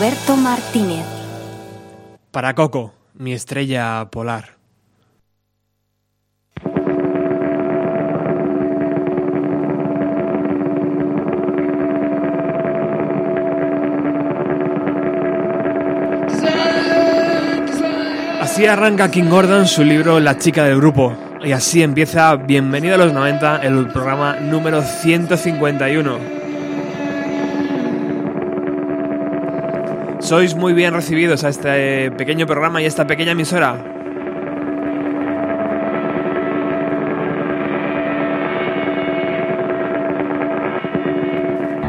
Roberto Martínez. Para Coco, mi estrella polar. Así arranca King Gordon su libro La chica del grupo. Y así empieza Bienvenido a los 90, el programa número 151. Sois muy bien recibidos a este pequeño programa y a esta pequeña emisora.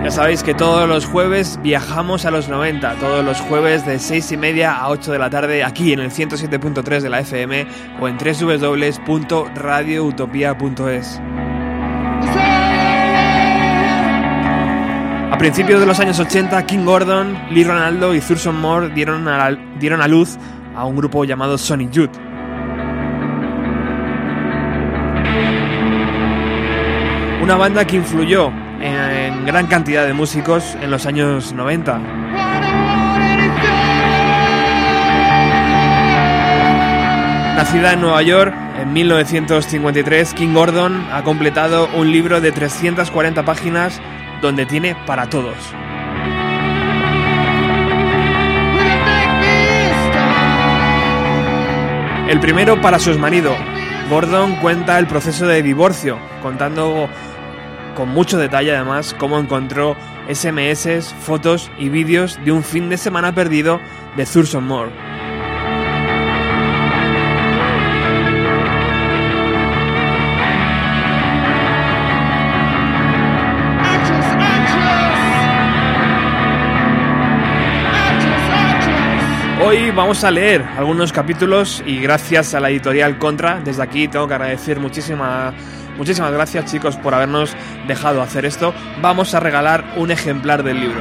Ya sabéis que todos los jueves viajamos a los 90, todos los jueves de 6 y media a 8 de la tarde aquí en el 107.3 de la FM o en www.radioutopia.es. principios de los años 80, King Gordon, Lee Ronaldo y Thurston Moore dieron a, dieron a luz a un grupo llamado Sonic Youth. Una banda que influyó en gran cantidad de músicos en los años 90. Nacida en Nueva York en 1953, King Gordon ha completado un libro de 340 páginas donde tiene para todos. El primero para su exmarido. Gordon cuenta el proceso de divorcio, contando con mucho detalle además cómo encontró SMS, fotos y vídeos de un fin de semana perdido de Thurston Moore. Hoy vamos a leer algunos capítulos y gracias a la editorial Contra, desde aquí tengo que agradecer muchísimas muchísimas gracias chicos por habernos dejado hacer esto. Vamos a regalar un ejemplar del libro.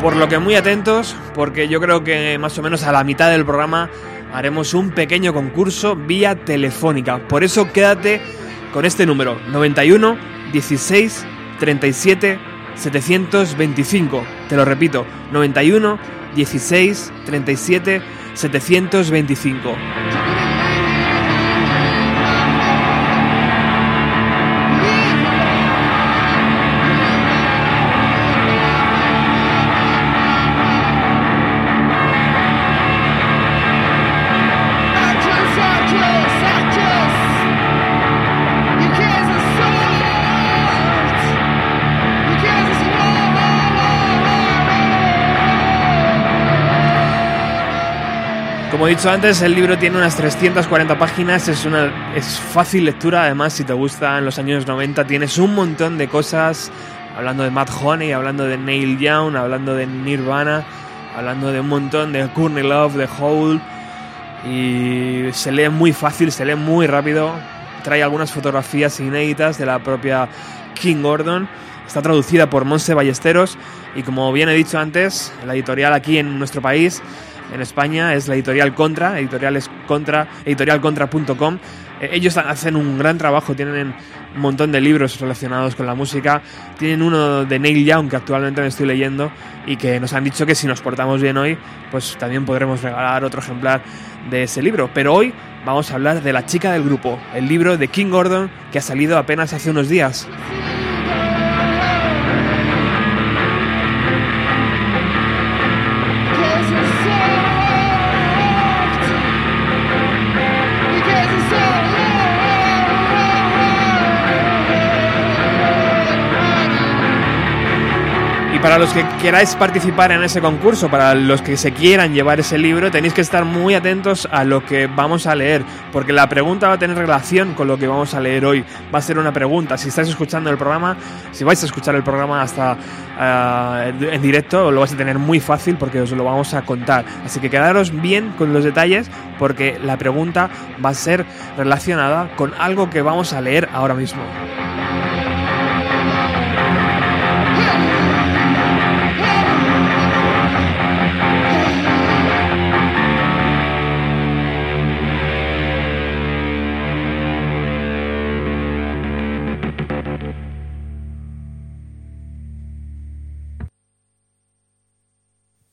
Por lo que muy atentos, porque yo creo que más o menos a la mitad del programa haremos un pequeño concurso vía telefónica. Por eso quédate con este número 91 16 37 725. Te lo repito, 91 16 37 725. He dicho antes, el libro tiene unas 340 páginas, es, una, es fácil lectura, además si te gusta en los años 90 tienes un montón de cosas, hablando de Matt Honey, hablando de Neil Young, hablando de Nirvana, hablando de un montón de Courtney Love, de Hole, y se lee muy fácil, se lee muy rápido, trae algunas fotografías inéditas de la propia King Gordon Está traducida por Monse Ballesteros y como bien he dicho antes, la editorial aquí en nuestro país, en España, es la editorial Contra, editorial es contra, editorialcontra.com. Eh, ellos hacen un gran trabajo, tienen un montón de libros relacionados con la música. Tienen uno de Neil Young que actualmente me estoy leyendo y que nos han dicho que si nos portamos bien hoy, pues también podremos regalar otro ejemplar de ese libro. Pero hoy vamos a hablar de La chica del grupo, el libro de King Gordon que ha salido apenas hace unos días. Y para los que queráis participar en ese concurso, para los que se quieran llevar ese libro, tenéis que estar muy atentos a lo que vamos a leer, porque la pregunta va a tener relación con lo que vamos a leer hoy. Va a ser una pregunta. Si estáis escuchando el programa, si vais a escuchar el programa hasta uh, en directo, lo vais a tener muy fácil porque os lo vamos a contar. Así que quedaros bien con los detalles, porque la pregunta va a ser relacionada con algo que vamos a leer ahora mismo.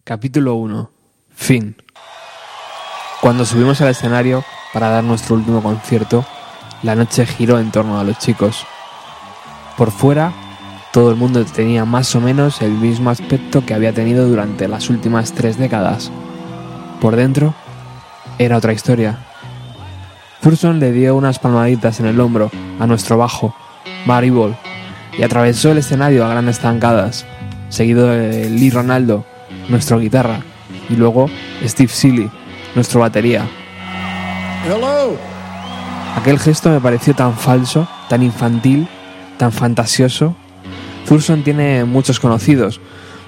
Capítulo 1. Fin. Cuando subimos al escenario para dar nuestro último concierto, la noche giró en torno a los chicos. Por fuera, todo el mundo tenía más o menos el mismo aspecto que había tenido durante las últimas tres décadas. Por dentro, era otra historia. Thurston le dio unas palmaditas en el hombro a nuestro bajo, Barry y atravesó el escenario a grandes zancadas, seguido de Lee Ronaldo, nuestro guitarra, y luego Steve Seeley, nuestro batería. Aquel gesto me pareció tan falso, tan infantil, tan fantasioso. Thurston tiene muchos conocidos,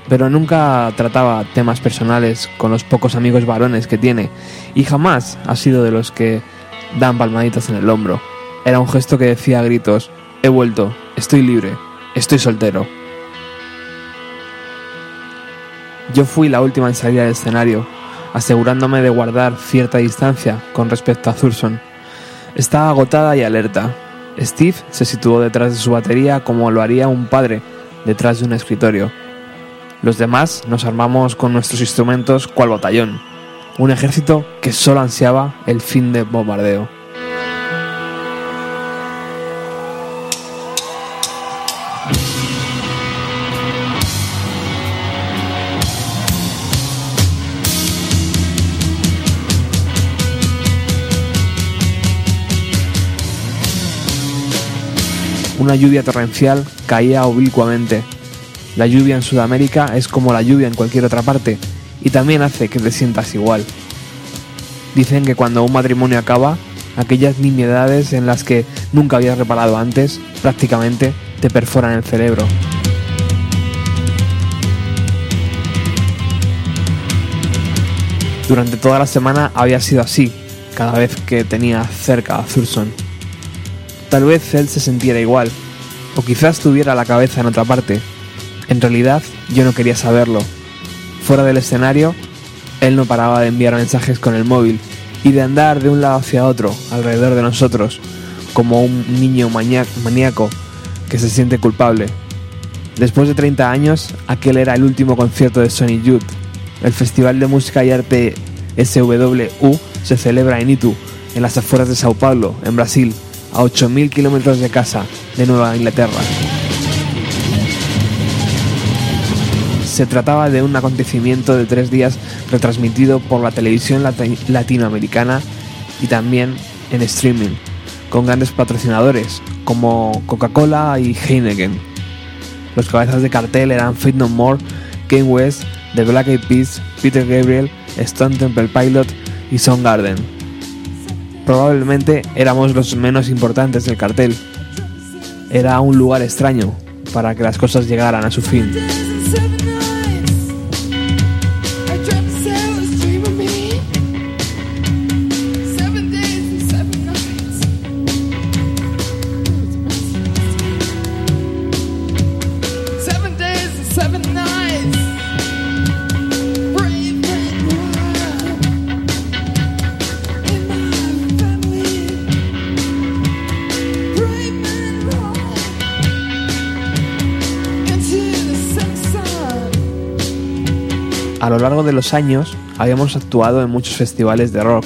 pero nunca trataba temas personales con los pocos amigos varones que tiene, y jamás ha sido de los que dan palmaditas en el hombro. Era un gesto que decía a gritos, he vuelto, estoy libre, estoy soltero. Yo fui la última en salir del escenario, asegurándome de guardar cierta distancia con respecto a Thurston. Estaba agotada y alerta. Steve se situó detrás de su batería como lo haría un padre detrás de un escritorio. Los demás nos armamos con nuestros instrumentos cual batallón, un ejército que solo ansiaba el fin del bombardeo. Una lluvia torrencial caía oblicuamente. La lluvia en Sudamérica es como la lluvia en cualquier otra parte y también hace que te sientas igual. Dicen que cuando un matrimonio acaba, aquellas nimiedades en las que nunca habías reparado antes, prácticamente te perforan el cerebro. Durante toda la semana había sido así, cada vez que tenía cerca a Thurston. Tal vez él se sintiera igual, o quizás tuviera la cabeza en otra parte. En realidad, yo no quería saberlo. Fuera del escenario, él no paraba de enviar mensajes con el móvil y de andar de un lado hacia otro, alrededor de nosotros, como un niño maníaco que se siente culpable. Después de 30 años, aquel era el último concierto de Sony Youth. El Festival de Música y Arte SWU se celebra en Itu, en las afueras de Sao Paulo, en Brasil, a 8.000 kilómetros de casa de Nueva Inglaterra. Se trataba de un acontecimiento de tres días retransmitido por la televisión latinoamericana y también en streaming, con grandes patrocinadores como Coca-Cola y Heineken. Los cabezas de cartel eran Fit No More, Kane West, The Black Eyed Peas, Peter Gabriel, Stone Temple Pilot y Soundgarden probablemente éramos los menos importantes del cartel. Era un lugar extraño para que las cosas llegaran a su fin. Largo de los años habíamos actuado en muchos festivales de rock.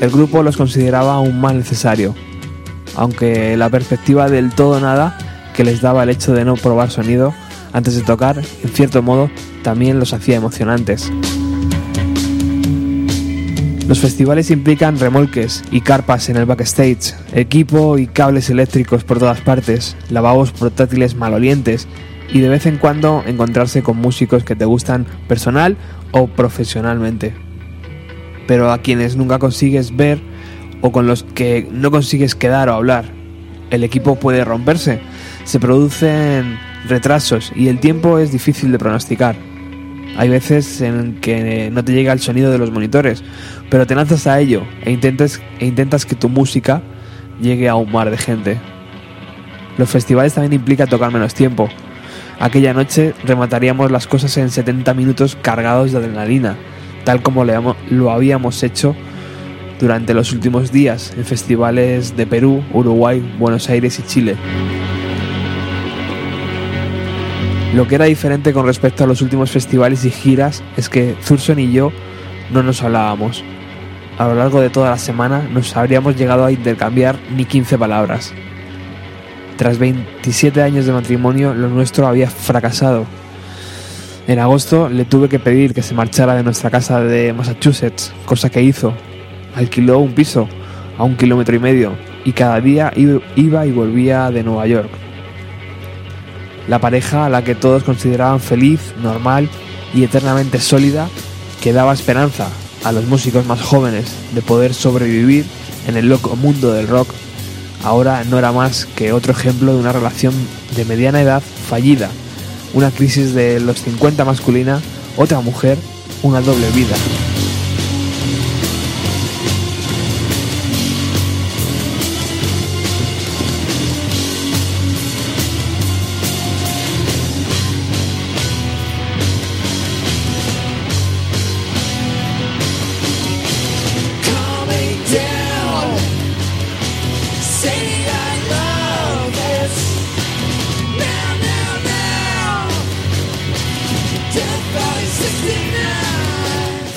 El grupo los consideraba aún más necesario, aunque la perspectiva del todo nada que les daba el hecho de no probar sonido antes de tocar, en cierto modo, también los hacía emocionantes. Los festivales implican remolques y carpas en el backstage, equipo y cables eléctricos por todas partes, lavabos portátiles malolientes y de vez en cuando encontrarse con músicos que te gustan personal o profesionalmente. Pero a quienes nunca consigues ver o con los que no consigues quedar o hablar. El equipo puede romperse, se producen retrasos y el tiempo es difícil de pronosticar. Hay veces en que no te llega el sonido de los monitores, pero te lanzas a ello e intentas, e intentas que tu música llegue a un mar de gente. Los festivales también implican tocar menos tiempo. Aquella noche remataríamos las cosas en 70 minutos cargados de adrenalina, tal como lo habíamos hecho durante los últimos días en festivales de Perú, Uruguay, Buenos Aires y Chile. Lo que era diferente con respecto a los últimos festivales y giras es que Thurston y yo no nos hablábamos. A lo largo de toda la semana nos habríamos llegado a intercambiar ni 15 palabras. Tras 27 años de matrimonio, lo nuestro había fracasado. En agosto le tuve que pedir que se marchara de nuestra casa de Massachusetts, cosa que hizo. Alquiló un piso a un kilómetro y medio y cada día iba y volvía de Nueva York la pareja a la que todos consideraban feliz, normal y eternamente sólida, que daba esperanza a los músicos más jóvenes de poder sobrevivir en el loco mundo del rock, ahora no era más que otro ejemplo de una relación de mediana edad fallida, una crisis de los 50 masculina, otra mujer, una doble vida.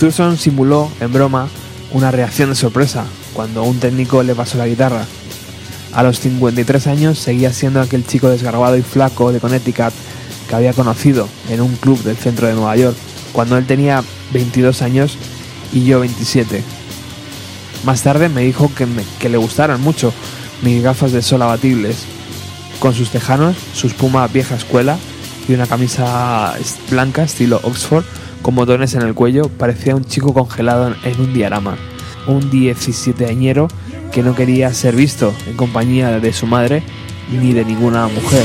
Thurston simuló, en broma, una reacción de sorpresa cuando un técnico le pasó la guitarra. A los 53 años seguía siendo aquel chico desgarbado y flaco de Connecticut que había conocido en un club del centro de Nueva York cuando él tenía 22 años y yo 27. Más tarde me dijo que, le gustaron mucho mis gafas de sol abatibles, con sus tejanos, su espuma vieja escuela y una camisa blanca estilo Oxford con botones en el cuello, parecía un chico congelado en un diorama. Un 17añero que no quería ser visto en compañía de su madre ni de ninguna mujer.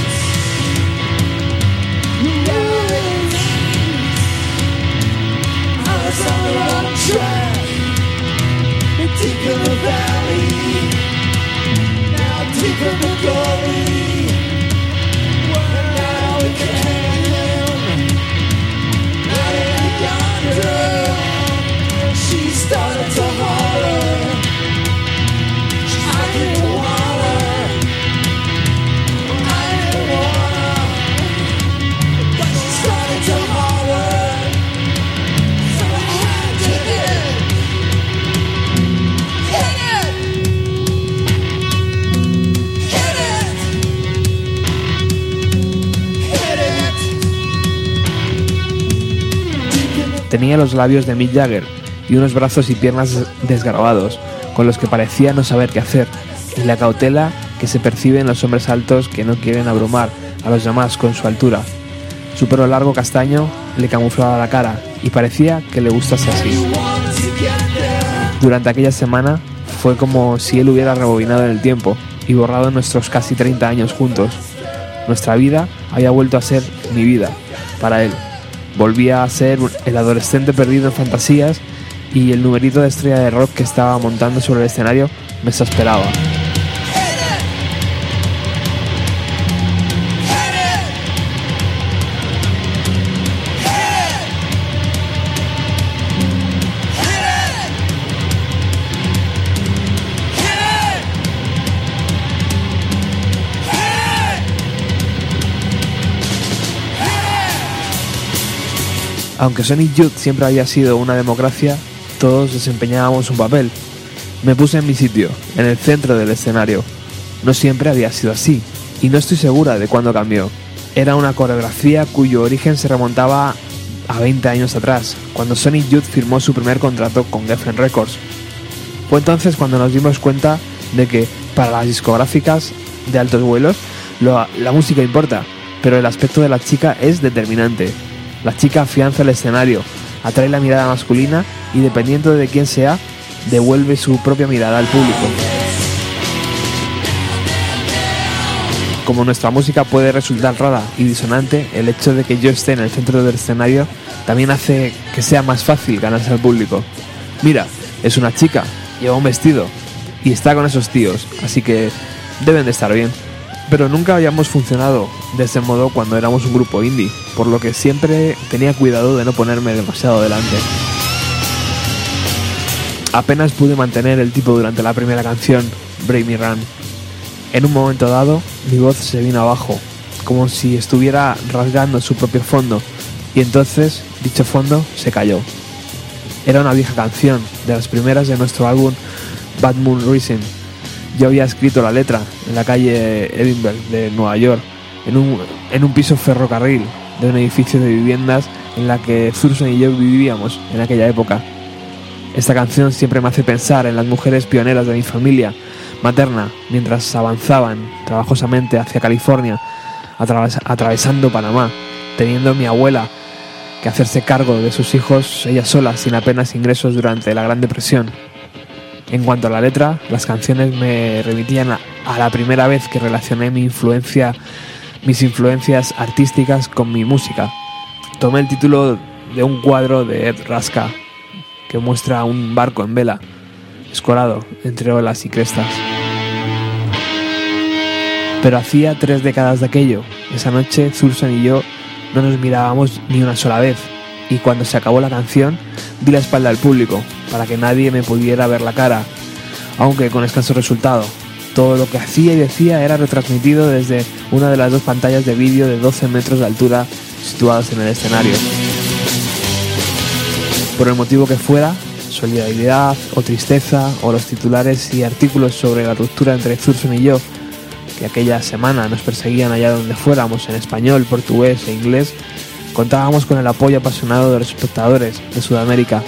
Tenía los labios de Mick Jagger y unos brazos y piernas desgarbados, con los que parecía no saber qué hacer, y la cautela que se percibe en los hombres altos que no quieren abrumar a los demás con su altura. Su pelo largo castaño le camuflaba la cara y parecía que le gustase así. Durante aquella semana fue como si él hubiera rebobinado en el tiempo y borrado nuestros casi 30 años juntos. Nuestra vida había vuelto a ser mi vida, para él. Volvía a ser el adolescente perdido en fantasías y el numerito de estrella de rock que estaba montando sobre el escenario me exasperaba. Aunque Sonic Youth siempre había sido una democracia, todos desempeñábamos un papel. Me puse en mi sitio, en el centro del escenario. No siempre había sido así, y no estoy segura de cuándo cambió. Era una coreografía cuyo origen se remontaba a 20 años atrás, cuando Sonic Youth firmó su primer contrato con Geffen Records. Fue entonces cuando nos dimos cuenta de que para las discográficas de altos vuelos la música importa, pero el aspecto de la chica es determinante. La chica afianza el escenario, atrae la mirada masculina y dependiendo de quién sea, devuelve su propia mirada al público. Como nuestra música puede resultar rara y disonante, el hecho de que yo esté en el centro del escenario también hace que sea más fácil ganarse al público. Mira, es una chica, lleva un vestido y está con esos tíos, así que deben de estar bien. Pero nunca habíamos funcionado de ese modo cuando éramos un grupo indie, por lo que siempre tenía cuidado de no ponerme demasiado delante. Apenas pude mantener el tipo durante la primera canción, Brave Me Run. En un momento dado, mi voz se vino abajo, como si estuviera rasgando su propio fondo, y entonces dicho fondo se cayó. Era una vieja canción, de las primeras de nuestro álbum Bad Moon Rising, yo había escrito la letra en la calle Edinburgh de Nueva York, en un, en un piso ferrocarril de un edificio de viviendas en la que Thurston y yo vivíamos en aquella época. Esta canción siempre me hace pensar en las mujeres pioneras de mi familia materna mientras avanzaban trabajosamente hacia California, atravesando Panamá, teniendo mi abuela que hacerse cargo de sus hijos ella sola sin apenas ingresos durante la Gran Depresión. En cuanto a la letra, las canciones me remitían a, la primera vez que relacioné mi influencia, mis influencias artísticas con mi música. Tomé el título de un cuadro de Ed Raska que muestra un barco en vela, escorado entre olas y crestas. Pero hacía tres décadas de aquello. Esa noche, Thurston y yo no nos mirábamos ni una sola vez. Y cuando se acabó la canción, di la espalda al público, para que nadie me pudiera ver la cara, aunque con escaso resultado. Todo lo que hacía y decía era retransmitido desde una de las dos pantallas de vídeo de 12 metros de altura situadas en el escenario. Por el motivo que fuera, solidaridad o tristeza o los titulares y artículos sobre la ruptura entre Thurston y yo, que aquella semana nos perseguían allá donde fuéramos en español, portugués e inglés, contábamos con el apoyo apasionado de los espectadores de Sudamérica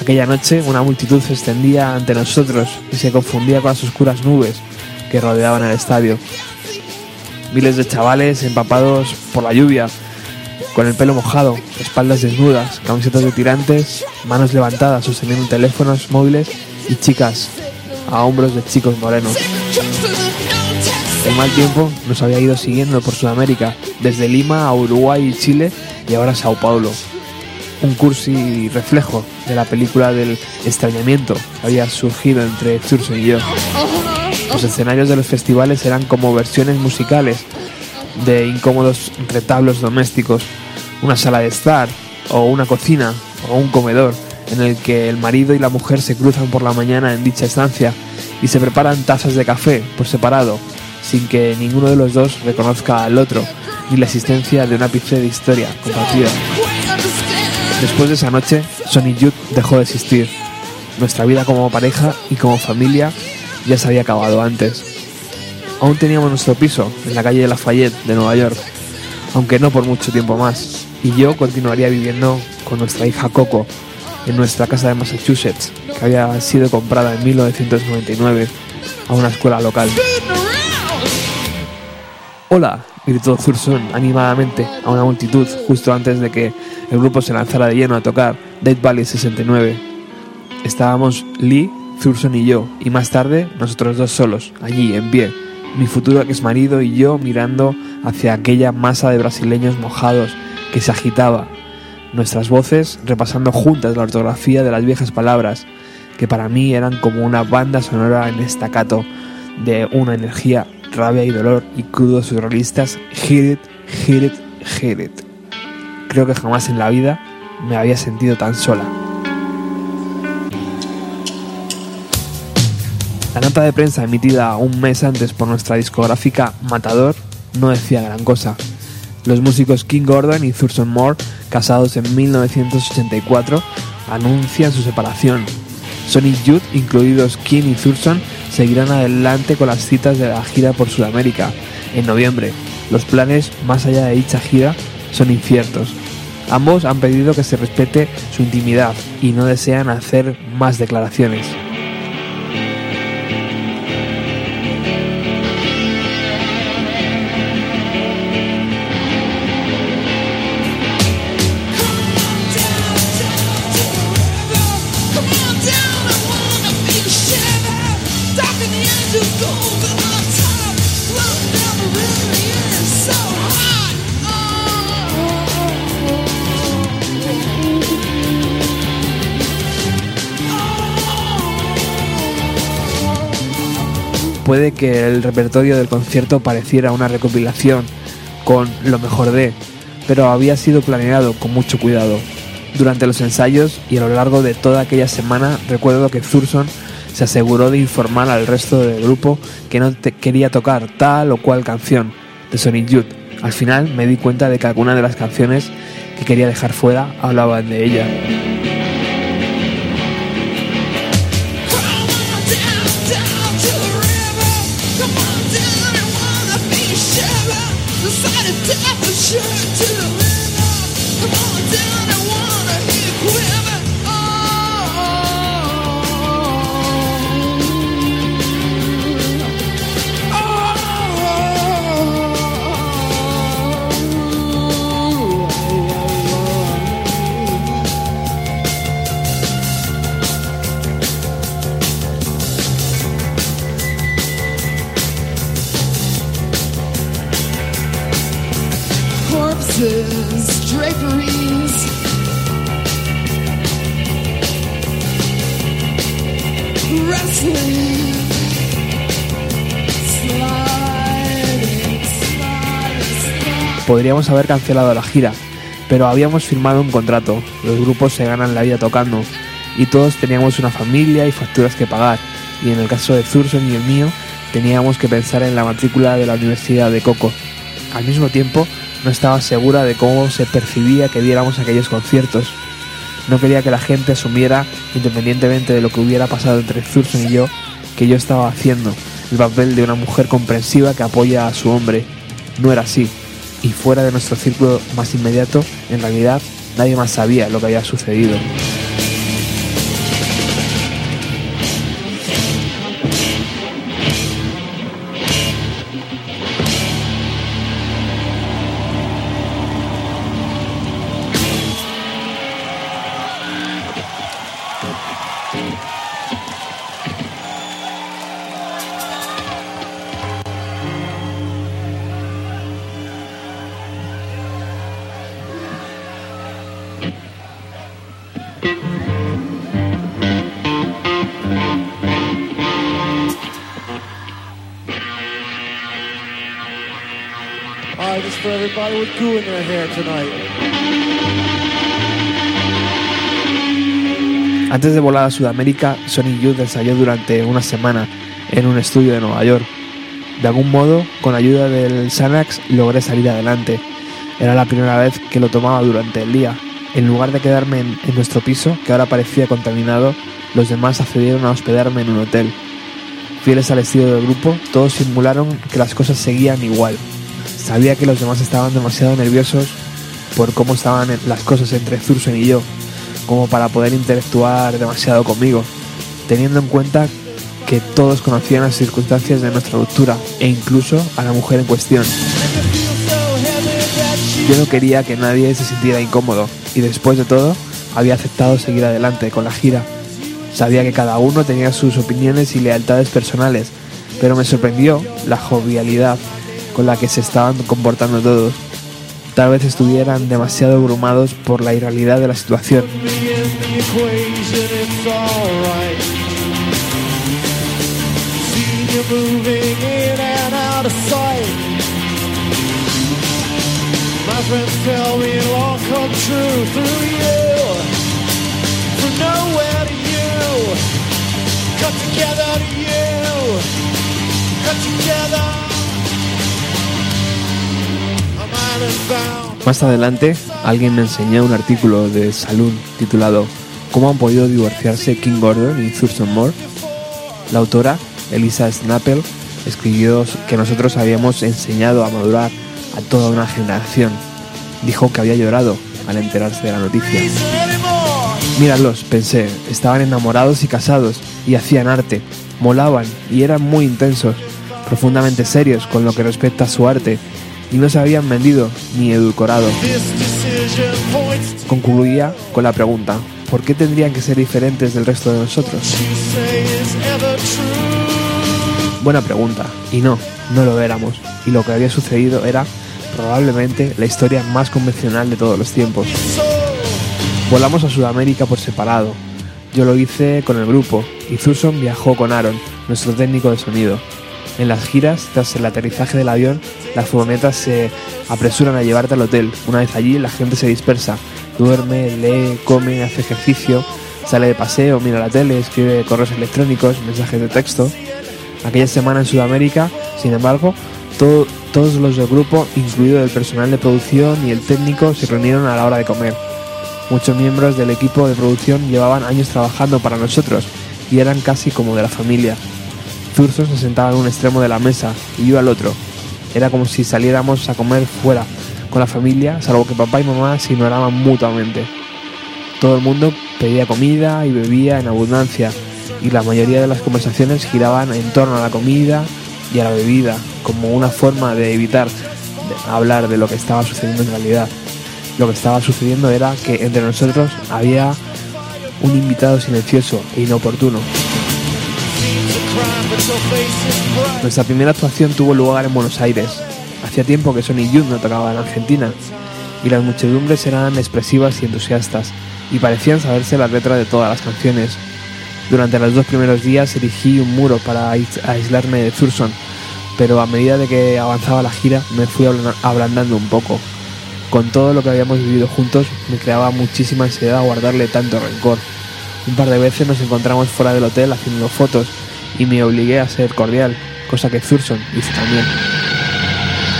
Aquella noche una multitud se extendía ante nosotros y se confundía con las oscuras nubes que rodeaban el estadio. Miles de chavales empapados por la lluvia, con el pelo mojado, espaldas desnudas, camisetas de tirantes, manos levantadas sosteniendo teléfonos móviles y chicas a hombros de chicos morenos. El mal tiempo nos había ido siguiendo por Sudamérica, desde Lima a Uruguay y Chile y ahora Sao Paulo un cursi reflejo de la película del extrañamiento que había surgido entre Thurston y yo. Los escenarios de los festivales eran como versiones musicales de incómodos retablos domésticos, una sala de estar, o una cocina, o un comedor, en el que el marido y la mujer se cruzan por la mañana en dicha estancia y se preparan tazas de café por separado, sin que ninguno de los dos reconozca al otro, ni la existencia de una ápice de historia compartida. Después de esa noche, Sonic Youth dejó de existir. Nuestra vida como pareja y como familia ya se había acabado antes. Aún teníamos nuestro piso en la calle de Lafayette de Nueva York, aunque no por mucho tiempo más, y yo continuaría viviendo con nuestra hija Coco en nuestra casa de Massachusetts, que había sido comprada en 1999 a una escuela local. Hola, gritó Thurston animadamente a una multitud justo antes de que el grupo se lanzara de lleno a tocar Dead Valley 69. Estábamos Lee, Thurston y yo, y más tarde nosotros dos solos, allí, en pie, mi futuro ex marido y yo mirando hacia aquella masa de brasileños mojados que se agitaba, nuestras voces repasando juntas la ortografía de las viejas palabras, que para mí eran como una banda sonora en estacato de una energía rabia y dolor y crudos surrealistas, hit it, hit it, hit it. Creo que jamás en la vida me había sentido tan sola. La nota de prensa emitida un mes antes por nuestra discográfica Matador no decía gran cosa. Los músicos King Gordon y Thurston Moore casados en 1984, anuncian su separación. Sonic Youth, incluidos Kim y Thurston, seguirán adelante con las citas de la gira por Sudamérica en noviembre. Los planes más allá de dicha gira son inciertos. Ambos han pedido que se respete su intimidad y no desean hacer más declaraciones. Puede que el repertorio del concierto pareciera una recopilación con lo mejor de, pero había sido planeado con mucho cuidado. Durante los ensayos y a lo largo de toda aquella semana recuerdo que Thurston se aseguró de informar al resto del grupo que no quería tocar tal o cual canción de Sonic Youth. Al final me di cuenta de que alguna de las canciones que quería dejar fuera hablaban de ella. Shit to podríamos haber cancelado la gira, pero habíamos firmado un contrato, los grupos se ganan la vida tocando, y todos teníamos una familia y facturas que pagar, y en el caso de Thurston y el mío, teníamos que pensar en la matrícula de la Universidad de Coco. Al mismo tiempo, no estaba segura de cómo se percibía que diéramos aquellos conciertos. No quería que la gente asumiera, independientemente de lo que hubiera pasado entre Thurston y yo, que yo estaba haciendo el papel de una mujer comprensiva que apoya a su hombre. No era así y fuera de nuestro círculo más inmediato, en realidad nadie más sabía lo que había sucedido. Antes de volar a Sudamérica, Sonic Youth ensayó durante una semana en un estudio de Nueva York. De algún modo, con ayuda del Xanax, logré salir adelante. Era la primera vez que lo tomaba durante el día. En lugar de quedarme en, en nuestro piso, que ahora parecía contaminado, los demás accedieron a hospedarme en un hotel. Fieles al estilo del grupo, todos simularon que las cosas seguían igual. Sabía que los demás estaban demasiado nerviosos por cómo estaban las cosas entre Thurston y yo, como para poder interactuar demasiado conmigo, teniendo en cuenta que todos conocían las circunstancias de nuestra ruptura e incluso a la mujer en cuestión. Yo no quería que nadie se sintiera incómodo y después de todo había aceptado seguir adelante con la gira. Sabía que cada uno tenía sus opiniones y lealtades personales, pero me sorprendió la jovialidad con la que se estaban comportando todos. Tal vez estuvieran demasiado abrumados por la irrealidad de la situación. island bound Más adelante, alguien me enseñó un artículo de Saloon titulado ¿Cómo han podido divorciarse King Gordon y Thurston Moore? La autora, Elisa Snappel, escribió que nosotros habíamos enseñado a madurar a toda una generación. Dijo que había llorado al enterarse de la noticia. Míralos, pensé, estaban enamorados y casados y hacían arte, molaban y eran muy intensos, profundamente serios con lo que respecta a su arte y no se habían vendido ni edulcorado. Concluía con la pregunta, ¿por qué tendrían que ser diferentes del resto de nosotros? Buena pregunta, y no, no lo éramos, y lo que había sucedido era probablemente la historia más convencional de todos los tiempos. Volamos a Sudamérica por separado. Yo lo hice con el grupo y Thurston viajó con Aaron, nuestro técnico de sonido. En las giras, tras el aterrizaje del avión, las furgonetas se apresuran a llevarte al hotel. Una vez allí, la gente se dispersa, duerme, lee, come, hace ejercicio, sale de paseo, mira la tele, escribe correos electrónicos, mensajes de texto. Aquella semana en Sudamérica, sin embargo, todos los del grupo, incluido el personal de producción y el técnico, se reunieron a la hora de comer. Muchos miembros del equipo de producción llevaban años trabajando para nosotros y eran casi como de la familia. Thurston se sentaba en un extremo de la mesa y yo al otro. Era como si saliéramos a comer fuera con la familia, salvo que papá y mamá se ignoraban mutuamente. Todo el mundo pedía comida y bebía en abundancia y la mayoría de las conversaciones giraban en torno a la comida y a la bebida como una forma de evitar hablar de lo que estaba sucediendo en realidad lo que estaba sucediendo era que entre nosotros había un invitado silencioso e inoportuno. Nuestra primera actuación tuvo lugar en Buenos Aires. Hacía tiempo que Sony Youth no tocaba en Argentina y las muchedumbres eran expresivas y entusiastas y parecían saberse la letra de todas las canciones. Durante los dos primeros días erigí un muro para aislarme de Thurston, pero a medida de que avanzaba la gira me fui ablandando un poco. Con todo lo que habíamos vivido juntos, me creaba muchísima ansiedad guardarle tanto rencor. Un par de veces nos encontramos fuera del hotel haciendo fotos y me obligué a ser cordial, cosa que Thurston hizo también.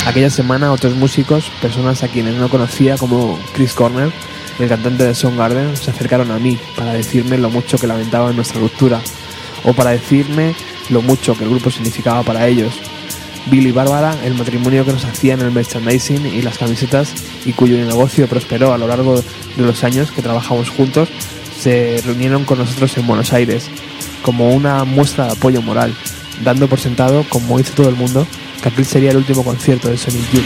Aquella semana otros músicos, personas a quienes no conocía como Chris Corner, el cantante de Garden, se acercaron a mí para decirme lo mucho que lamentaban nuestra ruptura, o para decirme lo mucho que el grupo significaba para ellos, Bill y Bárbara, el matrimonio que nos hacían el merchandising y las camisetas y cuyo negocio prosperó a lo largo de los años que trabajamos juntos, se reunieron con nosotros en Buenos Aires como una muestra de apoyo moral, dando por sentado, como hizo todo el mundo, que aquel sería el último concierto de Sonic Youth.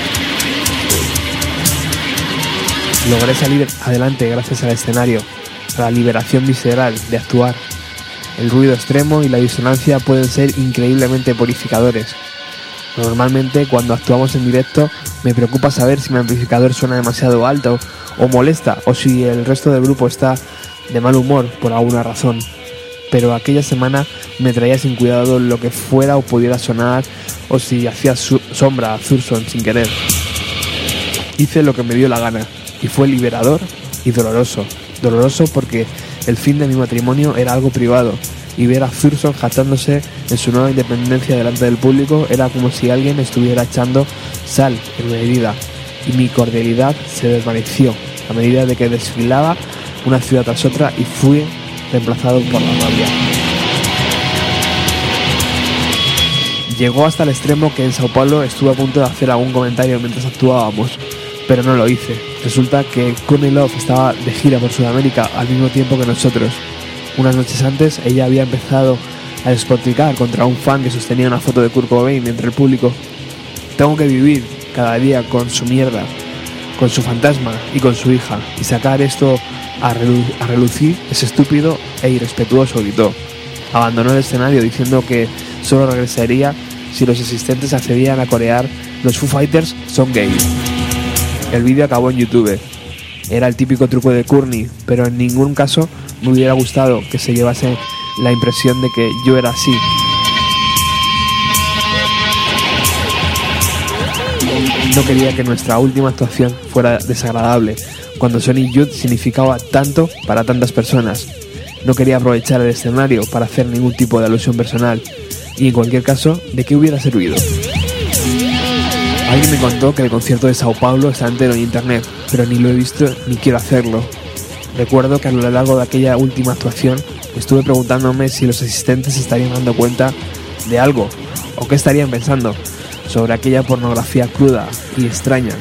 Logré salir adelante gracias al escenario, a la liberación visceral de actuar. El ruido extremo y la disonancia pueden ser increíblemente purificadores, Normalmente cuando actuamos en directo me preocupa saber si mi amplificador suena demasiado alto o molesta o si el resto del grupo está de mal humor por alguna razón. Pero aquella semana me traía sin cuidado lo que fuera o pudiera sonar o si hacía sombra a Thurston sin querer. Hice lo que me dio la gana y fue liberador y doloroso. Doloroso porque el fin de mi matrimonio era algo privado y ver a Thurston jactándose en su nueva independencia delante del público era como si alguien estuviera echando sal en mi herida y mi cordialidad se desvaneció a medida de que desfilaba una ciudad tras otra y fui reemplazado por la rabia. Llegó hasta el extremo que en Sao Paulo estuve a punto de hacer algún comentario mientras actuábamos, pero no lo hice. Resulta que Courtney Love estaba de gira por Sudamérica al mismo tiempo que nosotros unas noches antes, ella había empezado a despotricar contra un fan que sostenía una foto de Kurt Cobain entre el público. Tengo que vivir cada día con su mierda, con su fantasma y con su hija, y sacar esto a, relucir es estúpido e irrespetuoso, gritó. Abandonó el escenario diciendo que solo regresaría si los asistentes accedían a corear Los Foo Fighters son gays. El vídeo acabó en YouTube. Era el típico truco de Courtney, pero en ningún caso me hubiera gustado que se llevase la impresión de que yo era así. No quería que nuestra última actuación fuera desagradable, cuando Sony Youth significaba tanto para tantas personas. No quería aprovechar el escenario para hacer ningún tipo de alusión personal, y en cualquier caso, ¿de qué hubiera servido? Alguien me contó que el concierto de Sao Paulo está entero en internet, pero ni lo he visto ni quiero hacerlo. Recuerdo que a lo largo de aquella última actuación estuve preguntándome si los asistentes estarían dando cuenta de algo o qué estarían pensando sobre aquella pornografía cruda y extraña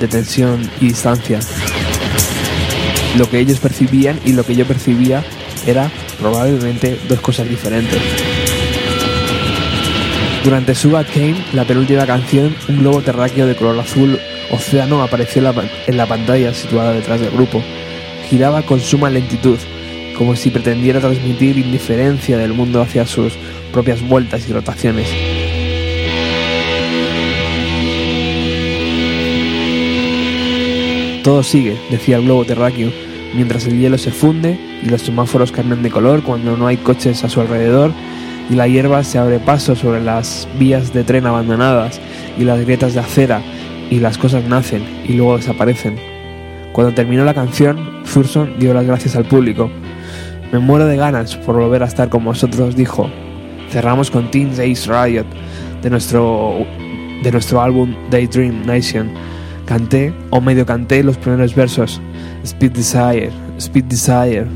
de tensión y distancia. Lo que ellos percibían y lo que yo percibía era probablemente dos cosas diferentes. Durante Suga Kane, la penúltima canción, un globo terráqueo de color azul océano apareció en la, pantalla situada detrás del grupo. Giraba con suma lentitud, como si pretendiera transmitir indiferencia del mundo hacia sus propias vueltas y rotaciones. Todo sigue, decía el globo terráqueo, mientras el hielo se funde y los semáforos cambian de color cuando no hay coches a su alrededor y la hierba se abre paso sobre las vías de tren abandonadas y las grietas de acera y las cosas nacen y luego desaparecen. Cuando terminó la canción, Thurston dio las gracias al público. Me muero de ganas por volver a estar con vosotros, dijo. Cerramos con Teen Days Riot de nuestro, de nuestro álbum Daydream Nation. Canté o medio canté los primeros versos. Speed Desire, Speed Desire.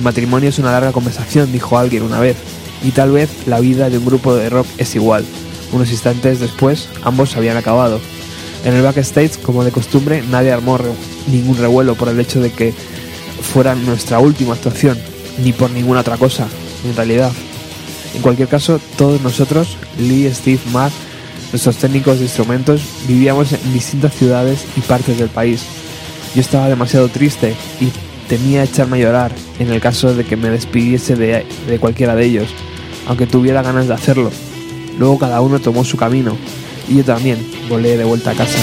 El matrimonio es una larga conversación, dijo alguien una vez, y tal vez la vida de un grupo de rock es igual. Unos instantes después, ambos habían acabado. En el backstage, como de costumbre, nadie armó ningún revuelo por el hecho de que fuera nuestra última actuación, ni por ninguna otra cosa, en realidad. En cualquier caso, todos nosotros, Lee, Steve, Mark, nuestros técnicos de instrumentos, vivíamos en distintas ciudades y partes del país. Yo estaba demasiado triste y temía echarme a llorar en el caso de que me despidiese de, de cualquiera de ellos, aunque tuviera ganas de hacerlo. Luego cada uno tomó su camino y yo también volé de vuelta a casa.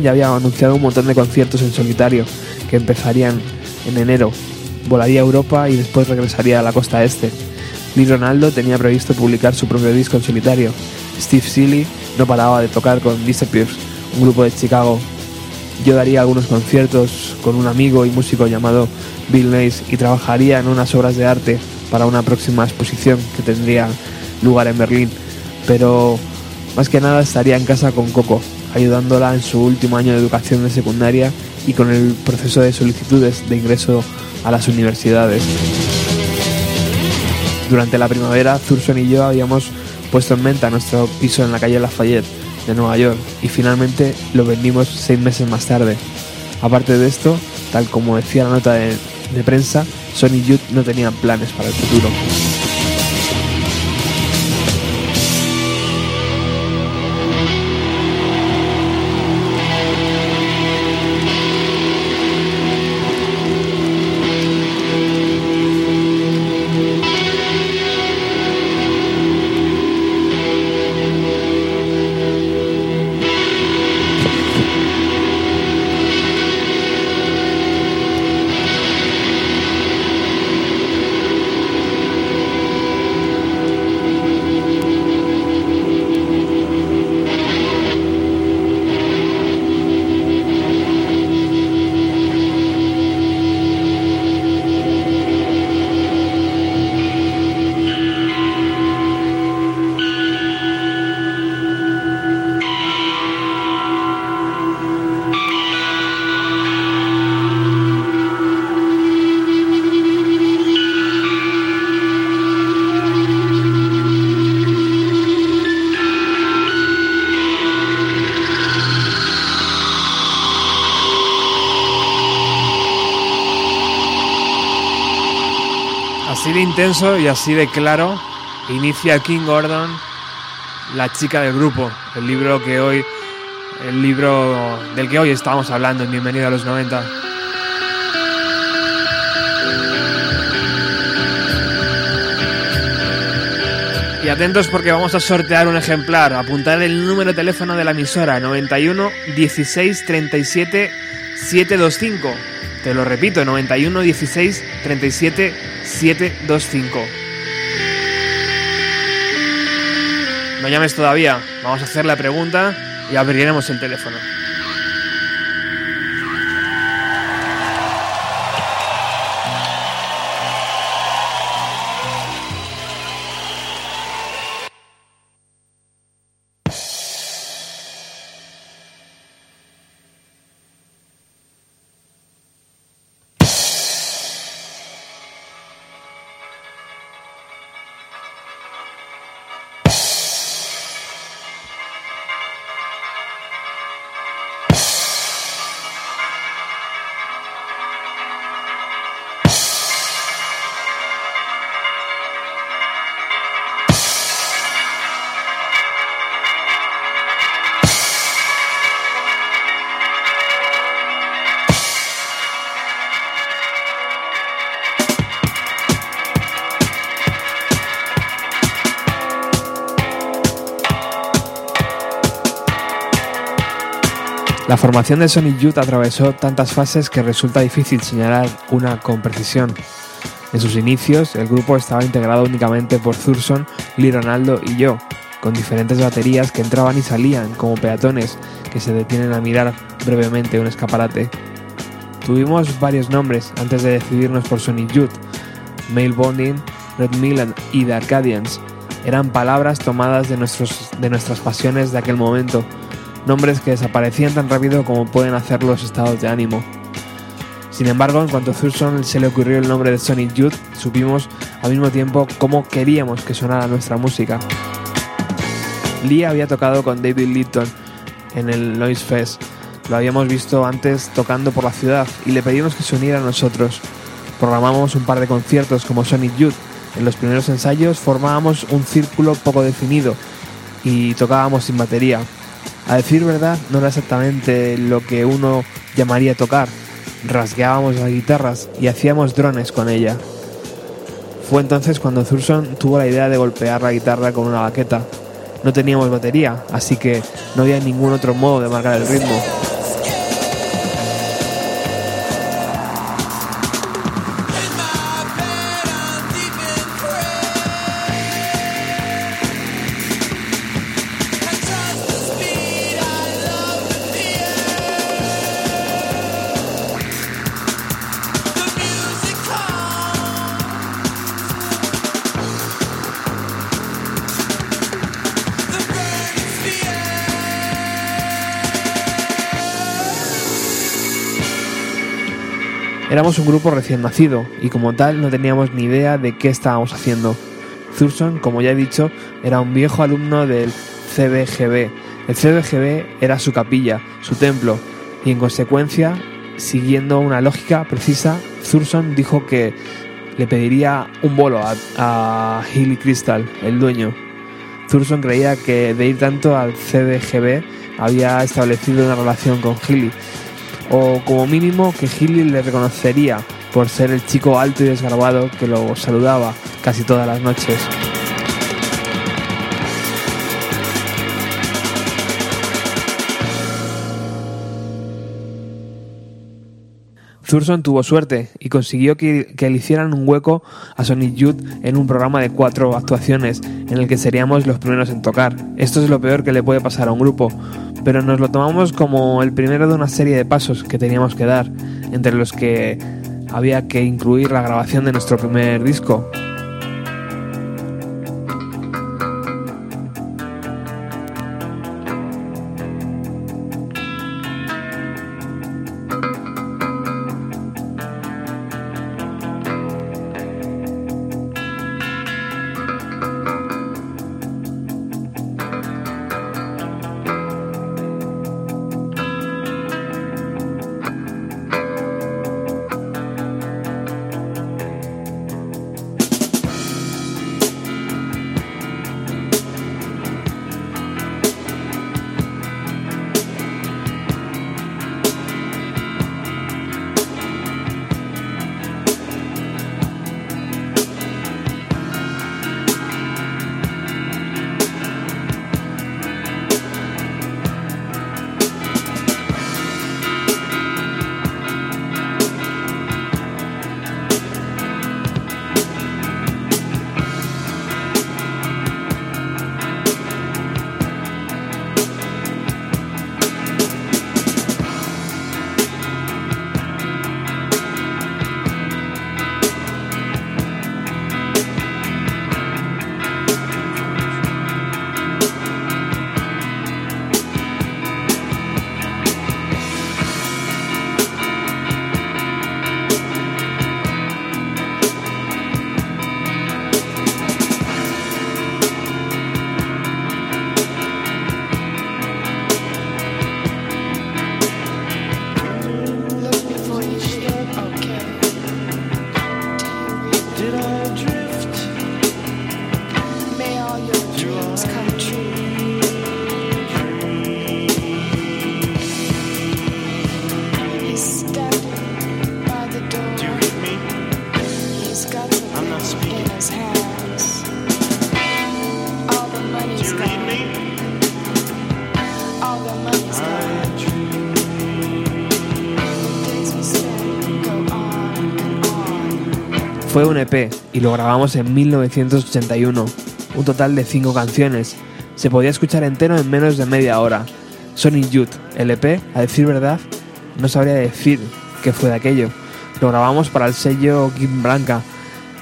Ya había anunciado un montón de conciertos en solitario que empezarían en enero. Volaría a Europa y después regresaría a la costa este. Lee Ronaldo tenía previsto publicar su propio disco en solitario. Steve Seeley no paraba de tocar con Disappears, un grupo de Chicago. Yo daría algunos conciertos con un amigo y músico llamado Bill Nace y trabajaría en unas obras de arte para una próxima exposición que tendría lugar en Berlín. Pero más que nada estaría en casa con Coco, ayudándola en su último año de educación de secundaria y con el proceso de solicitudes de ingreso a las universidades. Durante la primavera, Thurston y yo habíamos puesto en venta nuestro piso en la calle Lafayette de Nueva York y finalmente lo vendimos seis meses más tarde. Aparte de esto, tal como decía la nota de, prensa, Sony Youth no tenían planes para el futuro. Intenso y así de claro inicia King Gordon, la chica del grupo, el libro que hoy, el libro del que hoy estamos hablando en Bienvenido a los 90. Y atentos porque vamos a sortear un ejemplar. Apuntar el número de teléfono de la emisora 91 16 37 725. Te lo repito, 91 16 37 725. No llames todavía, vamos a hacer la pregunta y abriremos el teléfono. Formación de Sonic Youth atravesó tantas fases que resulta difícil señalar una con precisión. En sus inicios, el grupo estaba integrado únicamente por Thurston, Lee Ronaldo y yo, con diferentes baterías que entraban y salían como peatones que se detienen a mirar brevemente un escaparate. Tuvimos varios nombres antes de decidirnos por Sonic Youth. Mail Bonding, Red Milan y The Arcadians eran palabras tomadas de, nuestros, de nuestras pasiones de aquel momento, nombres que desaparecían tan rápido como pueden hacer los estados de ánimo. Sin embargo, en cuanto a Thurston se le ocurrió el nombre de Sonic Youth, supimos al mismo tiempo cómo queríamos que sonara nuestra música. Lee había tocado con David Litton en el Noise Fest. Lo habíamos visto antes tocando por la ciudad y le pedimos que se uniera a nosotros. Programamos un par de conciertos como Sonic Youth. En los primeros ensayos formábamos un círculo poco definido y tocábamos sin batería. A decir verdad, no era exactamente lo que uno llamaría tocar. Rasgueábamos las guitarras y hacíamos drones con ella. Fue entonces cuando Thurston tuvo la idea de golpear la guitarra con una baqueta. no teníamos batería, así que no había ningún otro modo de marcar el ritmo. Éramos un grupo recién nacido y como tal no teníamos ni idea de qué estábamos haciendo. Thurston, como ya he dicho, era un viejo alumno del CBGB. El CBGB era su capilla, su templo, y en consecuencia, siguiendo una lógica precisa, Thurston dijo que le pediría un bolo a, a Hilly Crystal, el dueño. Thurston creía que de ir tanto al CBGB había establecido una relación con Hilly o como mínimo que Hilly le reconocería por ser el chico alto y desgarbado que lo saludaba casi todas las noches. Thurston tuvo suerte y consiguió que, le hicieran un hueco a Sonic Youth en un programa de cuatro actuaciones en el que seríamos los primeros en tocar. Esto es lo peor que le puede pasar a un grupo, pero nos lo tomamos como el primero de una serie de pasos que teníamos que dar, entre los que había que incluir la grabación de nuestro primer disco, Fue un EP y lo grabamos en 1981, un total de 5 canciones. Se podía escuchar entero en menos de media hora. Sonic Youth, el EP, a decir verdad, no sabría decir qué fue de aquello. Lo grabamos para el sello Kim Blanca.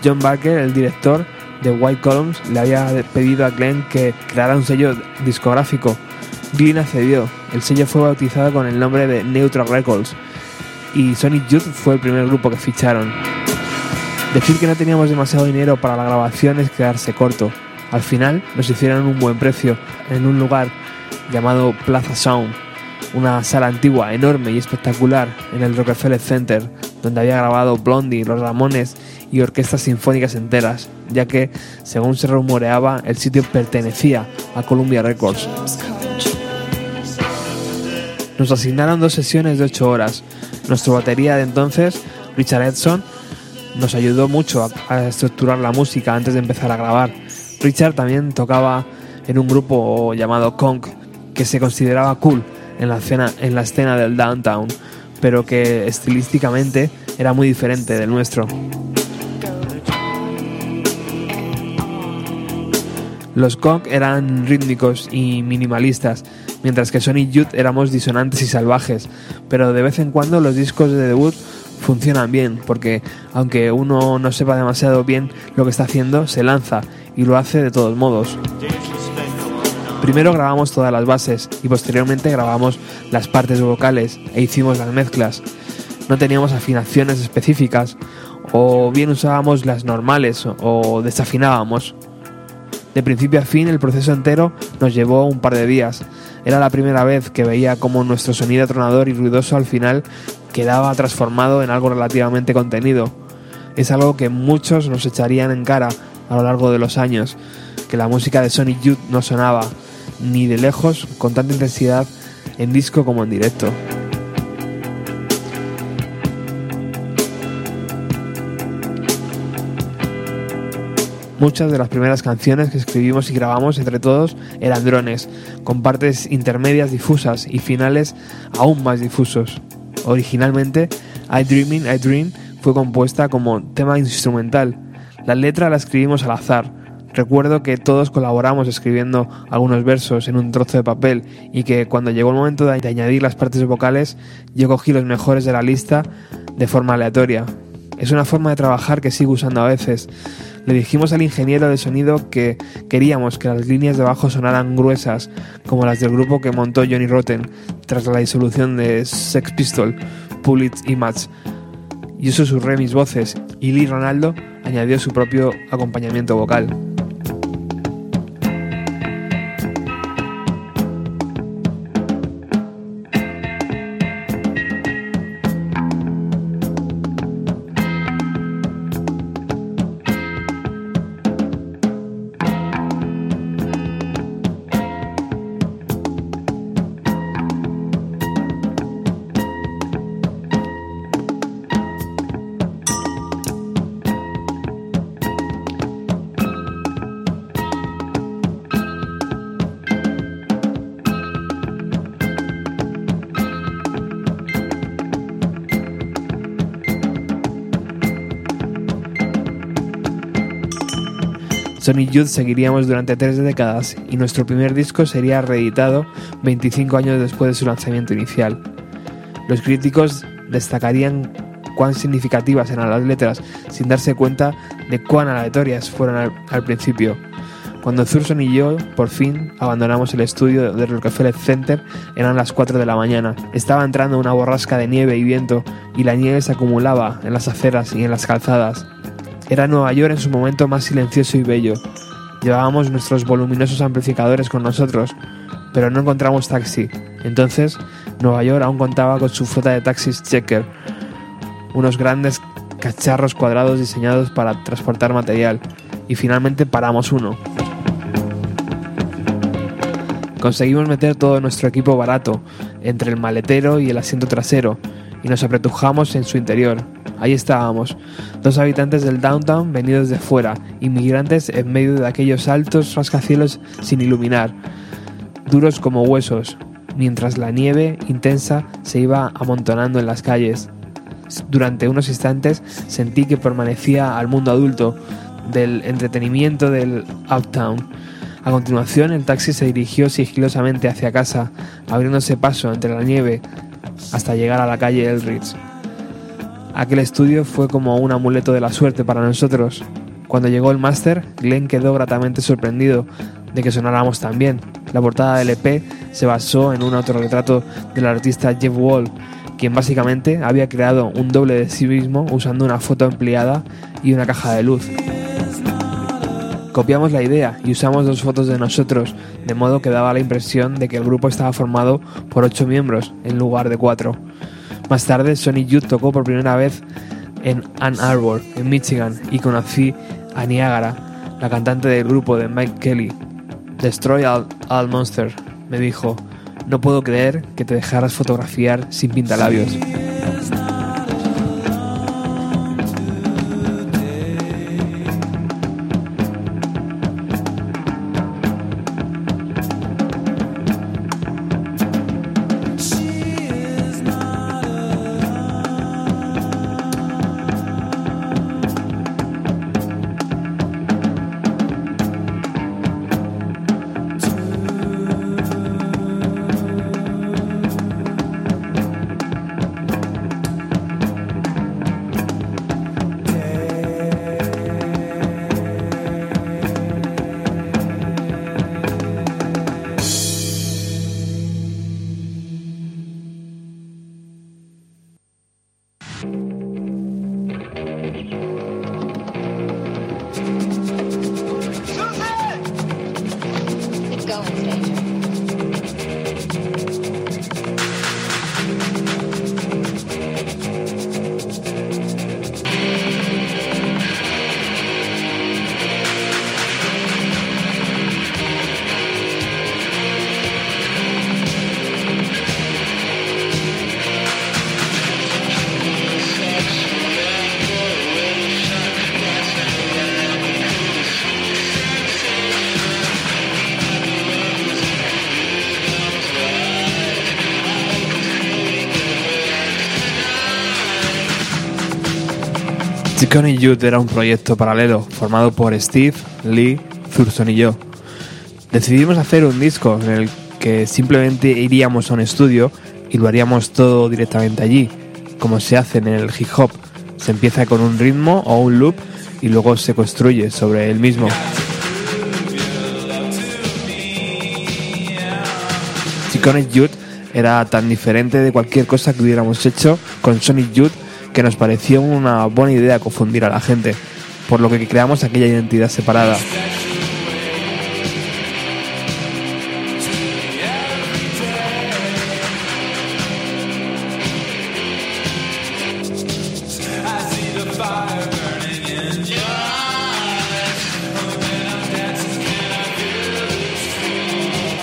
John Barker, el director de White Columns, le había pedido a Glenn que creara un sello discográfico. Glenn accedió. El sello fue bautizado con el nombre de Neutral Records y Sonic Youth fue el primer grupo que ficharon. Decir que no teníamos demasiado dinero para la grabación es quedarse corto. Al final nos hicieron un buen precio en un lugar llamado Plaza Sound, una sala antigua enorme y espectacular en el Rockefeller Center, donde había grabado Blondie, Los Ramones y orquestas sinfónicas enteras, ya que, según se rumoreaba, el sitio pertenecía a Columbia Records. Nos asignaron dos sesiones de 8 horas. Nuestro batería de entonces, Richard Edson, nos ayudó mucho a, estructurar la música antes de empezar a grabar. Richard también tocaba en un grupo llamado Kong que se consideraba cool en la, escena, en la escena del downtown, pero que estilísticamente era muy diferente del nuestro. Los Kong eran rítmicos y minimalistas, mientras que Sonic Youth éramos disonantes y salvajes, pero de vez en cuando los discos de debut funcionan bien, porque aunque uno no sepa demasiado bien lo que está haciendo, se lanza y lo hace de todos modos. Primero grabamos todas las bases y posteriormente grabamos las partes vocales e hicimos las mezclas. No teníamos afinaciones específicas o bien usábamos las normales o desafinábamos. De principio a fin el proceso entero nos llevó un par de días. Era la primera vez que veía cómo nuestro sonido atronador y ruidoso al final quedaba transformado en algo relativamente contenido. Es algo que muchos nos echarían en cara a lo largo de los años, que la música de Sonic Youth no sonaba, ni de lejos, con tanta intensidad en disco como en directo. Muchas de las primeras canciones que escribimos y grabamos entre todos eran drones, con partes intermedias difusas y finales aún más difusos. Originalmente, I Dreaming, I Dream fue compuesta como tema instrumental. La letra la escribimos al azar. Recuerdo que todos colaboramos escribiendo algunos versos en un trozo de papel y que cuando llegó el momento de añadir las partes vocales, yo cogí los mejores de la lista de forma aleatoria. Es una forma de trabajar que sigo usando a veces le dijimos al ingeniero de sonido que queríamos que las líneas de bajo sonaran gruesas, como las del grupo que montó Johnny Rotten tras la disolución de Sex Pistol, Pulitz y Match. Yo susurré mis voces y Lee Ronaldo añadió su propio acompañamiento vocal. Sonic Youth seguiríamos durante tres décadas y nuestro primer disco sería reeditado 25 años después de su lanzamiento inicial. Los críticos destacarían cuán significativas eran las letras sin darse cuenta de cuán aleatorias fueron al, principio. Cuando Thurston y yo por fin abandonamos el estudio del Rockefeller Center eran las 4 de la mañana. Estaba entrando una borrasca de nieve y viento y la nieve se acumulaba en las aceras y en las calzadas. Era Nueva York en su momento más silencioso y bello. Llevábamos nuestros voluminosos amplificadores con nosotros, pero no encontramos taxi. Entonces, Nueva York aún contaba con su flota de taxis Checker, unos grandes cacharros cuadrados diseñados para transportar material, y finalmente paramos uno. Conseguimos meter todo nuestro equipo barato entre el maletero y el asiento trasero, y nos apretujamos en su interior, Ahí estábamos, dos habitantes del downtown venidos de fuera, inmigrantes en medio de aquellos altos rascacielos sin iluminar, duros como huesos, mientras la nieve intensa se iba amontonando en las calles. Durante unos instantes sentí que permanecía al mundo adulto del entretenimiento del uptown. A continuación, el taxi se dirigió sigilosamente hacia casa, abriéndose paso entre la nieve hasta llegar a la calle Elridge. Aquel estudio fue como un amuleto de la suerte para nosotros. Cuando llegó el máster, Glenn quedó gratamente sorprendido de que sonáramos tan bien. La portada del EP se basó en un autorretrato del artista Jeff Wall, quien básicamente había creado un doble de sí mismo usando una foto ampliada y una caja de luz. Copiamos la idea y usamos dos fotos de nosotros, de modo que daba la impresión de que el grupo estaba formado por ocho miembros en lugar de cuatro. Más tarde, Sonic Youth tocó por primera vez en Ann Arbor, en Michigan, y conocí a Niagara, la cantante del grupo de Mike Kelly. Destroy All, all Monster, me dijo, no puedo creer que te dejaras fotografiar sin pintalabios. Connie Youth era un proyecto paralelo formado por Steve, Lee, Thurston y yo. Decidimos hacer un disco en el que simplemente iríamos a un estudio y lo haríamos todo directamente allí, como se hace en el hip hop. Se empieza con un ritmo o un loop y luego se construye sobre el mismo. Sonic Youth era tan diferente de cualquier cosa que hubiéramos hecho con Sonic Youth que nos pareció una buena idea confundir a la gente, por lo que creamos aquella identidad separada.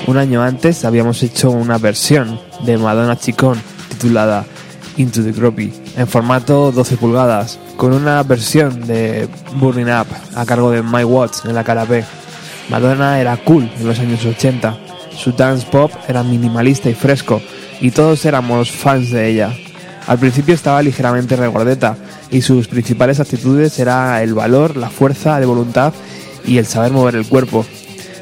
Un año antes habíamos hecho una versión de Madonna Chicón titulada Into the Groupie en formato 12 pulgadas, con una versión de Burning Up a cargo de My Watts en la cara B. Madonna era cool en los años 80, su dance pop era minimalista y fresco, y todos éramos fans de ella. Al principio estaba ligeramente regordeta, y sus principales actitudes eran el valor, la fuerza de voluntad y el saber mover el cuerpo.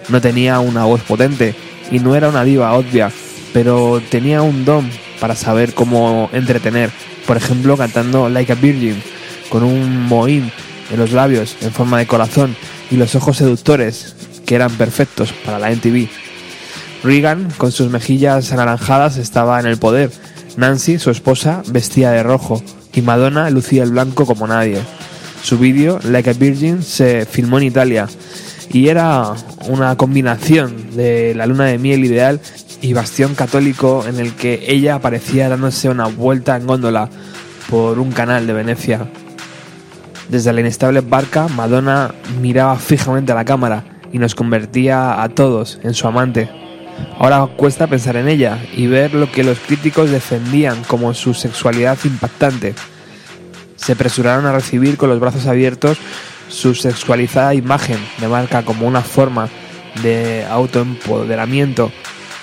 No tenía una voz potente, y no era una diva obvia, pero tenía un don para saber cómo entretener por ejemplo cantando Like a Virgin, con un mohín en los labios en forma de corazón y los ojos seductores que eran perfectos para la MTV. Regan, con sus mejillas anaranjadas, estaba en el poder. Nancy, su esposa, vestía de rojo y Madonna lucía el blanco como nadie. Su vídeo, Like a Virgin, se filmó en Italia y era una combinación de la luna de miel ideal y bastión católico en el que ella aparecía dándose una vuelta en góndola por un canal de Venecia. Desde la inestable barca, Madonna miraba fijamente a la cámara y nos convertía a todos en su amante. Ahora cuesta pensar en ella y ver lo que los críticos defendían como su sexualidad impactante. Se apresuraron a recibir con los brazos abiertos su sexualizada imagen de marca como una forma de autoempoderamiento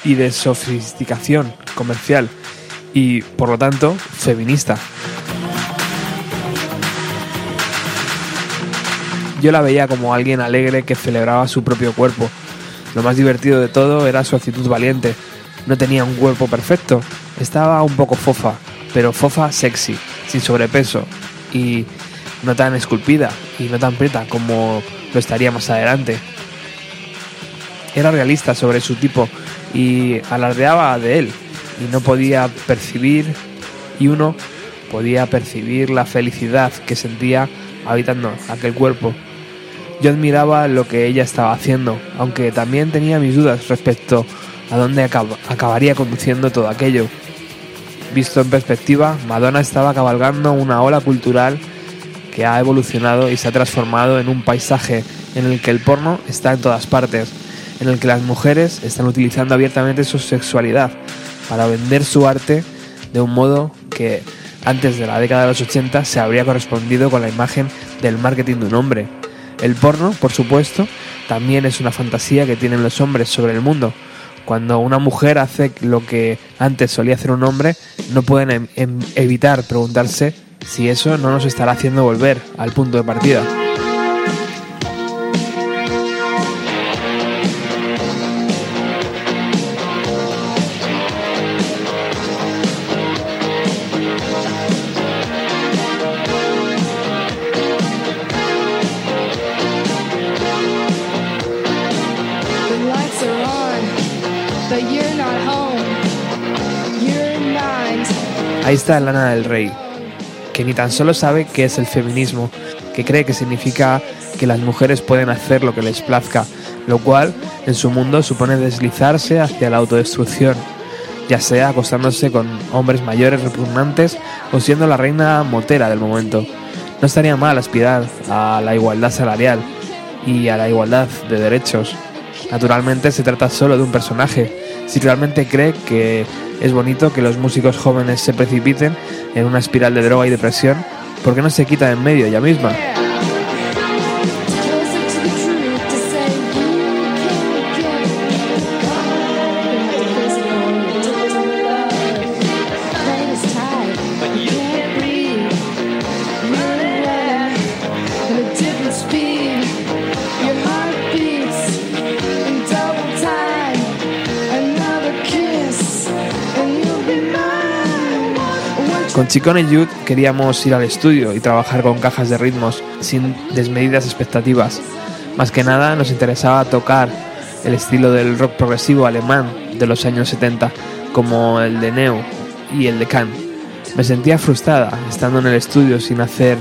y de sofisticación comercial y por lo tanto feminista. Yo la veía como alguien alegre que celebraba su propio cuerpo. Lo más divertido de todo era su actitud valiente. No tenía un cuerpo perfecto, estaba un poco fofa, pero fofa sexy, sin sobrepeso y no tan esculpida y no tan preta como lo estaría más adelante. Era realista sobre su tipo y alardeaba de él y no podía percibir y uno podía percibir la felicidad que sentía habitando aquel cuerpo. Yo admiraba lo que ella estaba haciendo, aunque también tenía mis dudas respecto a dónde acabaría conduciendo todo aquello. Visto en perspectiva, Madonna estaba cabalgando una ola cultural que ha evolucionado y se ha transformado en un paisaje en el que el porno está en todas partes en el que las mujeres están utilizando abiertamente su sexualidad para vender su arte de un modo que antes de la década de los 80 se habría correspondido con la imagen del marketing de un hombre. El porno, por supuesto, también es una fantasía que tienen los hombres sobre el mundo. Cuando una mujer hace lo que antes solía hacer un hombre, no pueden em-, em-, evitar preguntarse si eso no nos estará haciendo volver al punto de partida. Ahí está Lana del Rey. que ni tan solo sabe qué es el feminismo, que cree que significa que las mujeres pueden hacer lo que les plazca, lo cual en su mundo supone deslizarse hacia la autodestrucción, ya sea acostándose con hombres mayores repugnantes o siendo la reina motera del momento. No estaría mal aspirar a la igualdad salarial y a la igualdad de derechos. Naturalmente se trata solo de un personaje. Si realmente cree que es bonito que los músicos jóvenes se precipiten en una espiral de droga y depresión, ¿por qué no se quita en medio ella misma? Con Chicone Youth queríamos ir al estudio y trabajar con cajas de ritmos sin desmedidas expectativas. Más que nada nos interesaba tocar el estilo del rock progresivo alemán de los años 70, como el de Neo y el de Can. Me sentía frustrada estando en el estudio sin hacer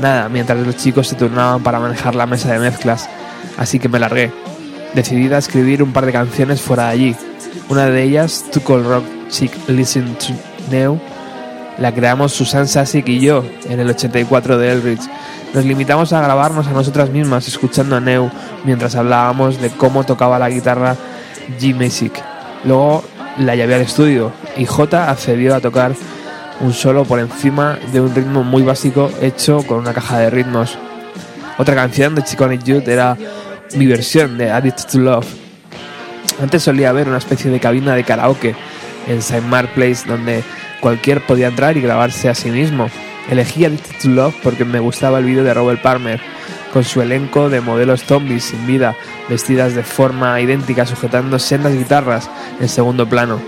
nada mientras los chicos se turnaban para manejar la mesa de mezclas, así que me largué, decidida a escribir un par de canciones fuera de allí. Una de ellas, To Call Rock Chick Listen to Neo, la creamos Susan Sasik y yo en el 84 de Elbridge. Nos limitamos a grabarnos a nosotras mismas escuchando a Neu mientras hablábamos de cómo tocaba la guitarra G Music. Luego la llevé al estudio y J accedió a tocar un solo por encima de un ritmo muy básico hecho con una caja de ritmos. Otra canción de Chicone Youth era mi versión de Addicted to Love. Antes solía haber una especie de cabina de karaoke en Saint Mark Place donde cualquier podía entrar y grabarse a sí mismo. Elegí Addicted to Love porque me gustaba el vídeo de Robert Palmer, con su elenco de modelos zombies sin vida, vestidas de forma idéntica, sujetando sendas guitarras en segundo plano.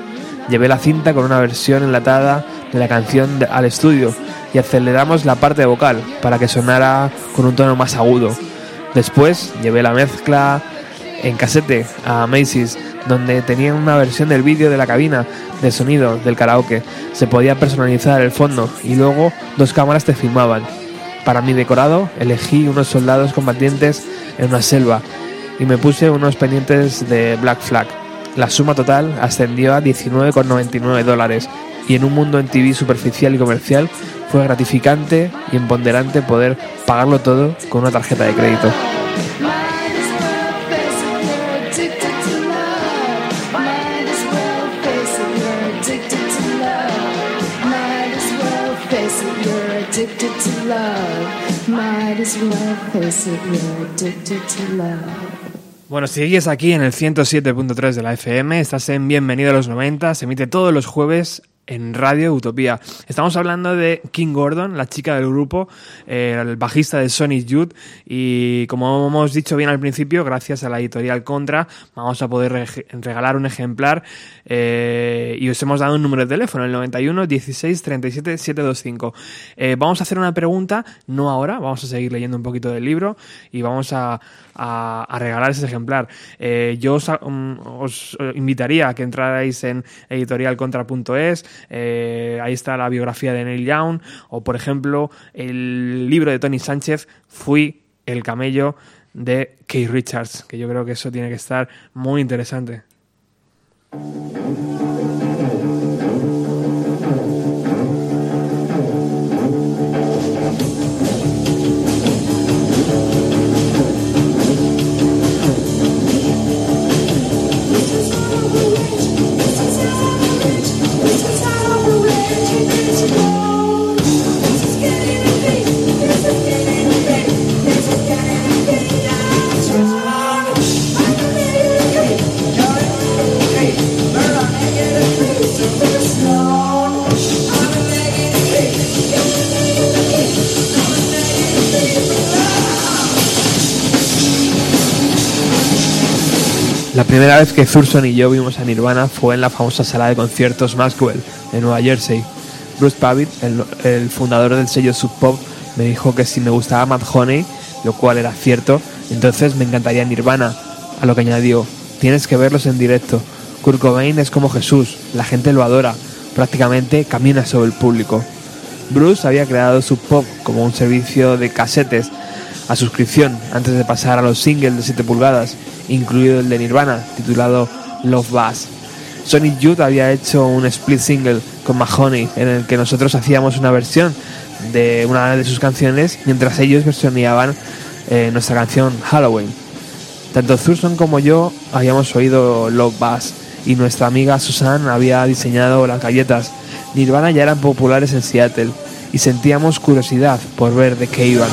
Llevé la cinta con una versión enlatada de la canción al estudio y aceleramos la parte vocal para que sonara con un tono más agudo. Después llevé la mezcla en casete a Macy's donde tenían una versión del vídeo de la cabina de sonido del karaoke. Se podía personalizar el fondo y luego dos cámaras te filmaban. Para mi decorado elegí unos soldados combatientes en una selva y me puse unos pendientes de Black Flag. La suma total ascendió a 19,99 dólares y en un mundo en TV superficial y comercial fue gratificante y empoderante poder pagarlo todo con una tarjeta de crédito. Bueno, sigues aquí en el 107.3 de la FM, estás en Bienvenido a los 90, se emite todos los jueves en Radio Utopía. Estamos hablando de King Gordon, la chica del grupo, eh, el bajista de Sonic Youth y como hemos dicho bien al principio, gracias a la editorial Contra vamos a poder regalar un ejemplar eh, y os hemos dado un número de teléfono, el 91 16 37 725. vamos a hacer una pregunta, no ahora, vamos a seguir leyendo un poquito del libro y vamos a regalar ese ejemplar. Eh, yo os, um, os, invitaría a que entrarais en editorialcontra.es, eh, ahí está la biografía de Neil Young, o por ejemplo el libro de Tony Sánchez, Fui el camello de Keith Richards, que yo creo que eso tiene que estar muy interesante. La primera vez que Thurston y yo vimos a Nirvana fue en la famosa sala de conciertos Maxwell, en Nueva Jersey. Bruce Pavitt, el, fundador del sello Sub Pop, me dijo que si me gustaba Mad Honey, lo cual era cierto, entonces me encantaría Nirvana. A lo que añadió, tienes que verlos en directo. Kurt Cobain es como Jesús, la gente lo adora, prácticamente camina sobre el público. Bruce había creado Sub Pop como un servicio de casetes a suscripción antes de pasar a los singles de 7 pulgadas, incluido el de Nirvana, titulado Love Bass. Sonic Youth había hecho un split single con Mahoney en el que nosotros hacíamos una versión de una de sus canciones mientras ellos versioneaban eh, nuestra canción Halloween. Tanto Thurston como yo habíamos oído Love Bass y nuestra amiga Susan había diseñado las galletas. Nirvana ya eran populares en Seattle y sentíamos curiosidad por ver de qué iban.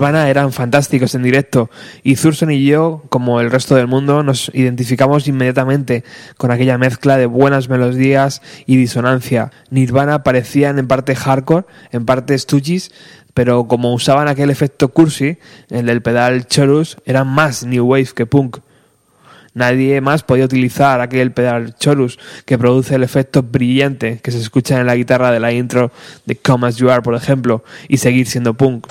Nirvana eran fantásticos en directo y Thurston y yo, como el resto del mundo, nos identificamos inmediatamente con aquella mezcla de buenas melodías y disonancia. Nirvana parecían en parte hardcore, en parte stooges, pero como usaban aquel efecto cursi, el del pedal chorus, eran más new wave que punk. Nadie más podía utilizar aquel pedal chorus que produce el efecto brillante que se escucha en la guitarra de la intro de Come As You Are, por ejemplo, y seguir siendo punk.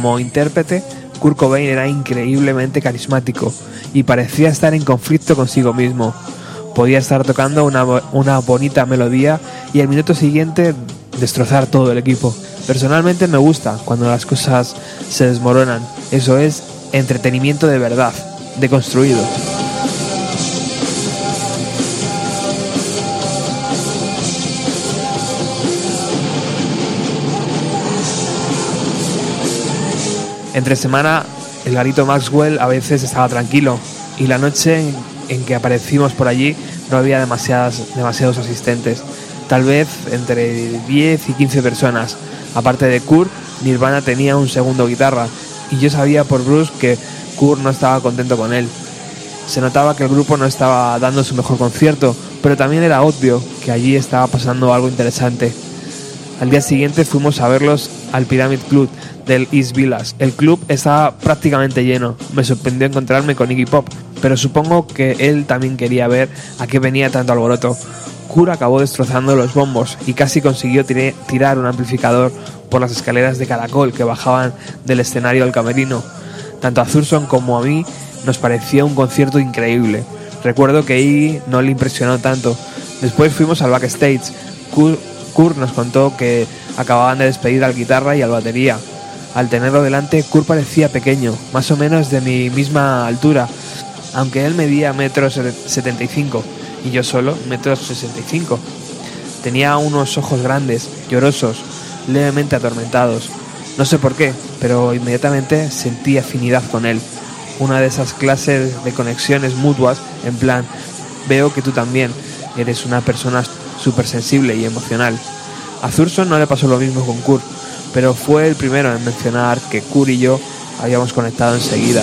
Como intérprete, Kurt Cobain era increíblemente carismático y parecía estar en conflicto consigo mismo. Podía estar tocando una, bonita melodía y al minuto siguiente destrozar todo el equipo. Personalmente me gusta cuando las cosas se desmoronan. Eso es entretenimiento de verdad, deconstruido. Entre semana, el garito Maxwell a veces estaba tranquilo y la noche en, que aparecimos por allí no había demasiadas, demasiados asistentes. Tal vez entre 10 y 15 personas. Aparte de Kurt, Nirvana tenía un segundo guitarra y yo sabía por Bruce que Kurt no estaba contento con él. Se notaba que el grupo no estaba dando su mejor concierto, pero también era obvio que allí estaba pasando algo interesante. Al día siguiente fuimos a verlos al Pyramid Club del East. El club estaba prácticamente lleno. Me sorprendió encontrarme con Iggy Pop, pero supongo que él también quería ver a qué venía tanto alboroto. Kurt acabó destrozando los bombos y casi consiguió tirar un amplificador por las escaleras de caracol que bajaban del escenario al camerino. Tanto a Thurston como a mí nos parecía un concierto increíble. Recuerdo que Iggy no le impresionó tanto. Después fuimos al backstage. Kurt nos contó que acababan de despedir al guitarra y al batería. Al tenerlo delante, Kurt parecía pequeño, más o menos de mi misma altura, aunque él medía metros 75 y yo solo metros 65. Tenía unos ojos grandes, llorosos, levemente atormentados. No sé por qué, pero inmediatamente sentí afinidad con él. Una de esas clases de conexiones mutuas, en plan, veo que tú también eres una persona súper sensible y emocional. A Thurston no le pasó lo mismo con Kurt, pero fue el primero en mencionar que Kurt y yo habíamos conectado enseguida.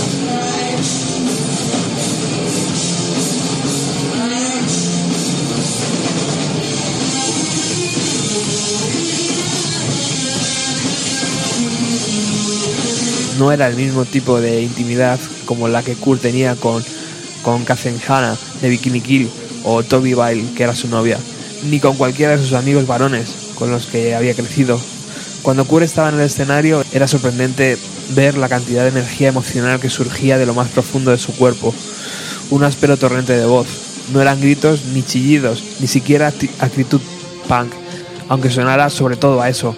No era el mismo tipo de intimidad como la que Kurt tenía con, con Katherine Hanna, de Bikini Kill o Toby Bile, que era su novia, ni con cualquiera de sus amigos varones con los que había crecido. Cuando Kurt estaba en el escenario era sorprendente ver la cantidad de energía emocional que surgía de lo más profundo de su cuerpo. Un áspero torrente de voz. No eran gritos ni chillidos, ni siquiera actitud punk, aunque sonara sobre todo a eso.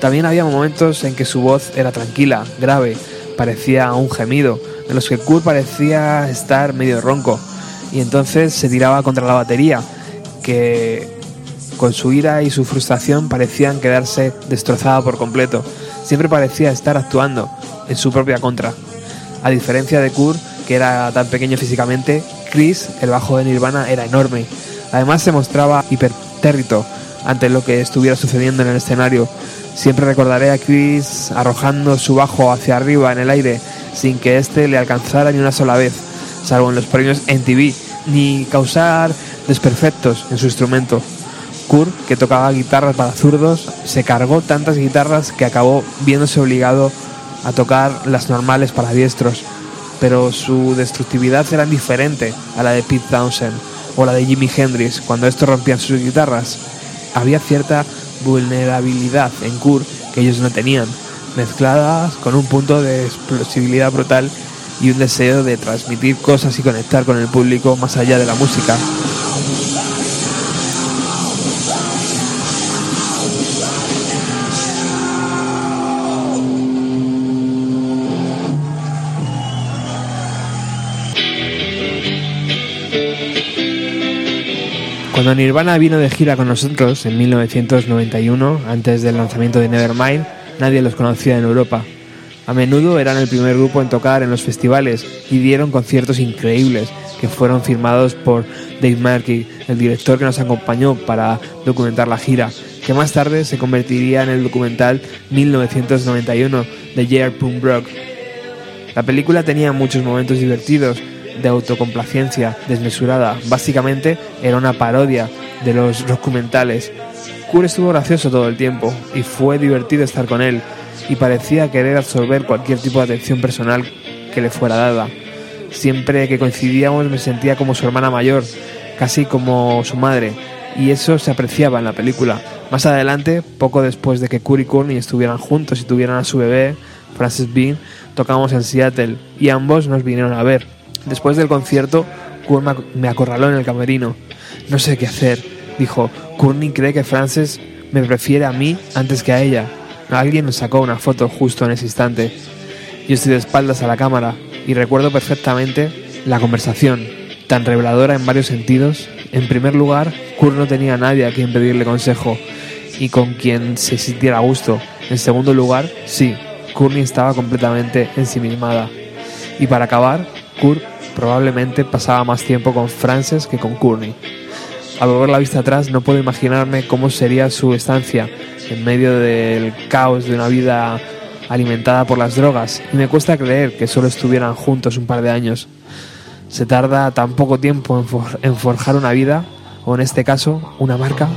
También había momentos en que su voz era tranquila, grave, parecía un gemido, en los que Kurt parecía estar medio ronco, y entonces se tiraba contra la batería, que con su ira y su frustración parecían quedarse destrozada por completo. Siempre parecía estar actuando en su propia contra. A diferencia de Kurt, que era tan pequeño físicamente, Chris, el bajo de Nirvana, era enorme. Además se mostraba hipertérrito ante lo que estuviera sucediendo en el escenario. Siempre recordaré a Chris arrojando su bajo hacia arriba en el aire sin que éste le alcanzara ni una sola vez, salvo en los premios en TV, ni causar desperfectos en su instrumento. Kurt, que tocaba guitarras para zurdos, se cargó tantas guitarras que acabó viéndose obligado a tocar las normales para diestros, pero su destructividad era diferente a la de Pete Townshend o la de Jimi Hendrix cuando estos rompían sus guitarras. Había cierta vulnerabilidad en Kurt que ellos no tenían, mezcladas con un punto de explosividad brutal y un deseo de transmitir cosas y conectar con el público más allá de la música. Cuando Nirvana vino de gira con nosotros en 1991, antes del lanzamiento de Nevermind, nadie los conocía en Europa. A menudo eran el primer grupo en tocar en los festivales y dieron conciertos increíbles que fueron firmados por Dave Markey, el director que nos acompañó para documentar la gira, que más tarde se convertiría en el documental 1991 de J.R. Punk La película tenía muchos momentos divertidos de autocomplacencia desmesurada. Básicamente era una parodia de los documentales. Kurt estuvo gracioso todo el tiempo y fue divertido estar con él y parecía querer absorber cualquier tipo de atención personal que le fuera dada. Siempre que coincidíamos me sentía como su hermana mayor, casi como su madre, y eso se apreciaba en la película. Más adelante, poco después de que Kurt y Courtney estuvieran juntos y tuvieran a su bebé, Frances Bean, tocamos en Seattle y ambos nos vinieron a ver. Después del concierto, Kurt me acorraló en el camerino. No sé qué hacer, dijo. Courtney cree que Frances me prefiere a mí antes que a ella. Alguien nos sacó una foto justo en ese instante. Yo estoy de espaldas a la cámara y recuerdo perfectamente la conversación, tan reveladora en varios sentidos. En primer lugar, Kurt no tenía a nadie a quien pedirle consejo y con quien se sintiera a gusto. En segundo lugar, sí, Courtney estaba completamente ensimismada. Y para acabar, Kurt probablemente pasaba más tiempo con Frances que con Courtney. Al volver la vista atrás no puedo imaginarme cómo sería su estancia en medio del caos de una vida alimentada por las drogas y me cuesta creer que solo estuvieran juntos un par de años. Se tarda tan poco tiempo en, forjar una vida, o en este caso, una marca.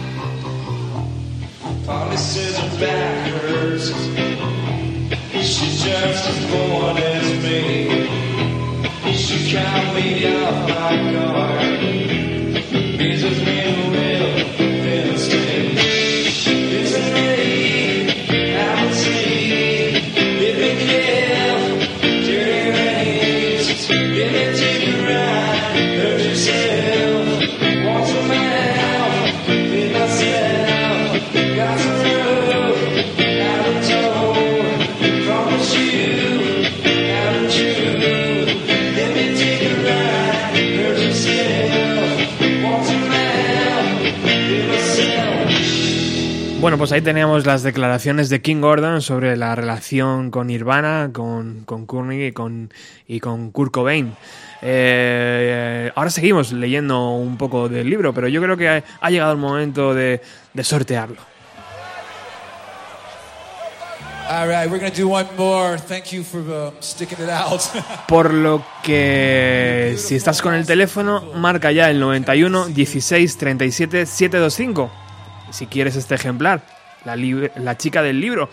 Pues ahí teníamos las declaraciones de King Gordon sobre la relación con Nirvana, con, con Courtney y con, y con Kurt Cobain. Eh, ahora seguimos leyendo un poco del libro, pero yo creo que ha, llegado el momento de, de sortearlo. Por lo que si estás con el teléfono, marca ya el 91 16 37 725 si quieres este ejemplar. La, la chica del libro.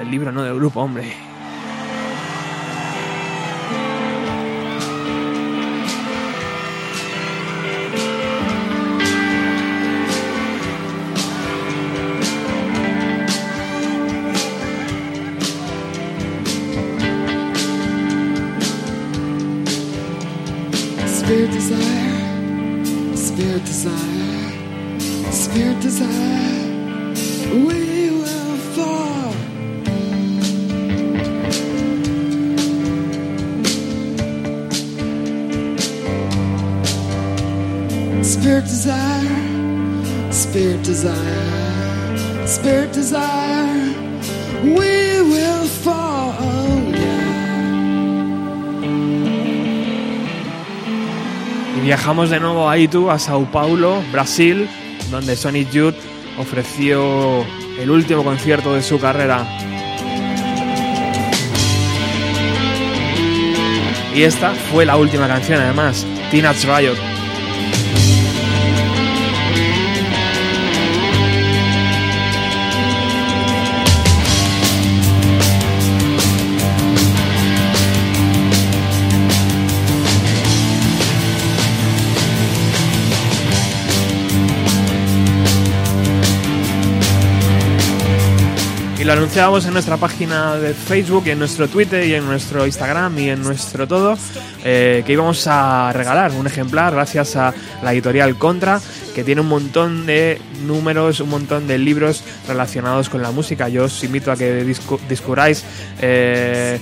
El libro no del grupo, hombre we will fall. Spirit desire, spirit desire, spirit desire, we will fall. Y viajamos de nuevo a Itu, a Sao Paulo, Brasil, donde Sonic Youth ofreció el último concierto de su carrera. Y esta fue la última canción, además, Teenage Riot. Lo anunciábamos en nuestra página de Facebook, en nuestro Twitter y en nuestro Instagram y en nuestro todo, eh, que íbamos a regalar un ejemplar gracias a la editorial Contra, que tiene un montón de números, un montón de libros relacionados con la música. Yo os invito a que descubráis... eh,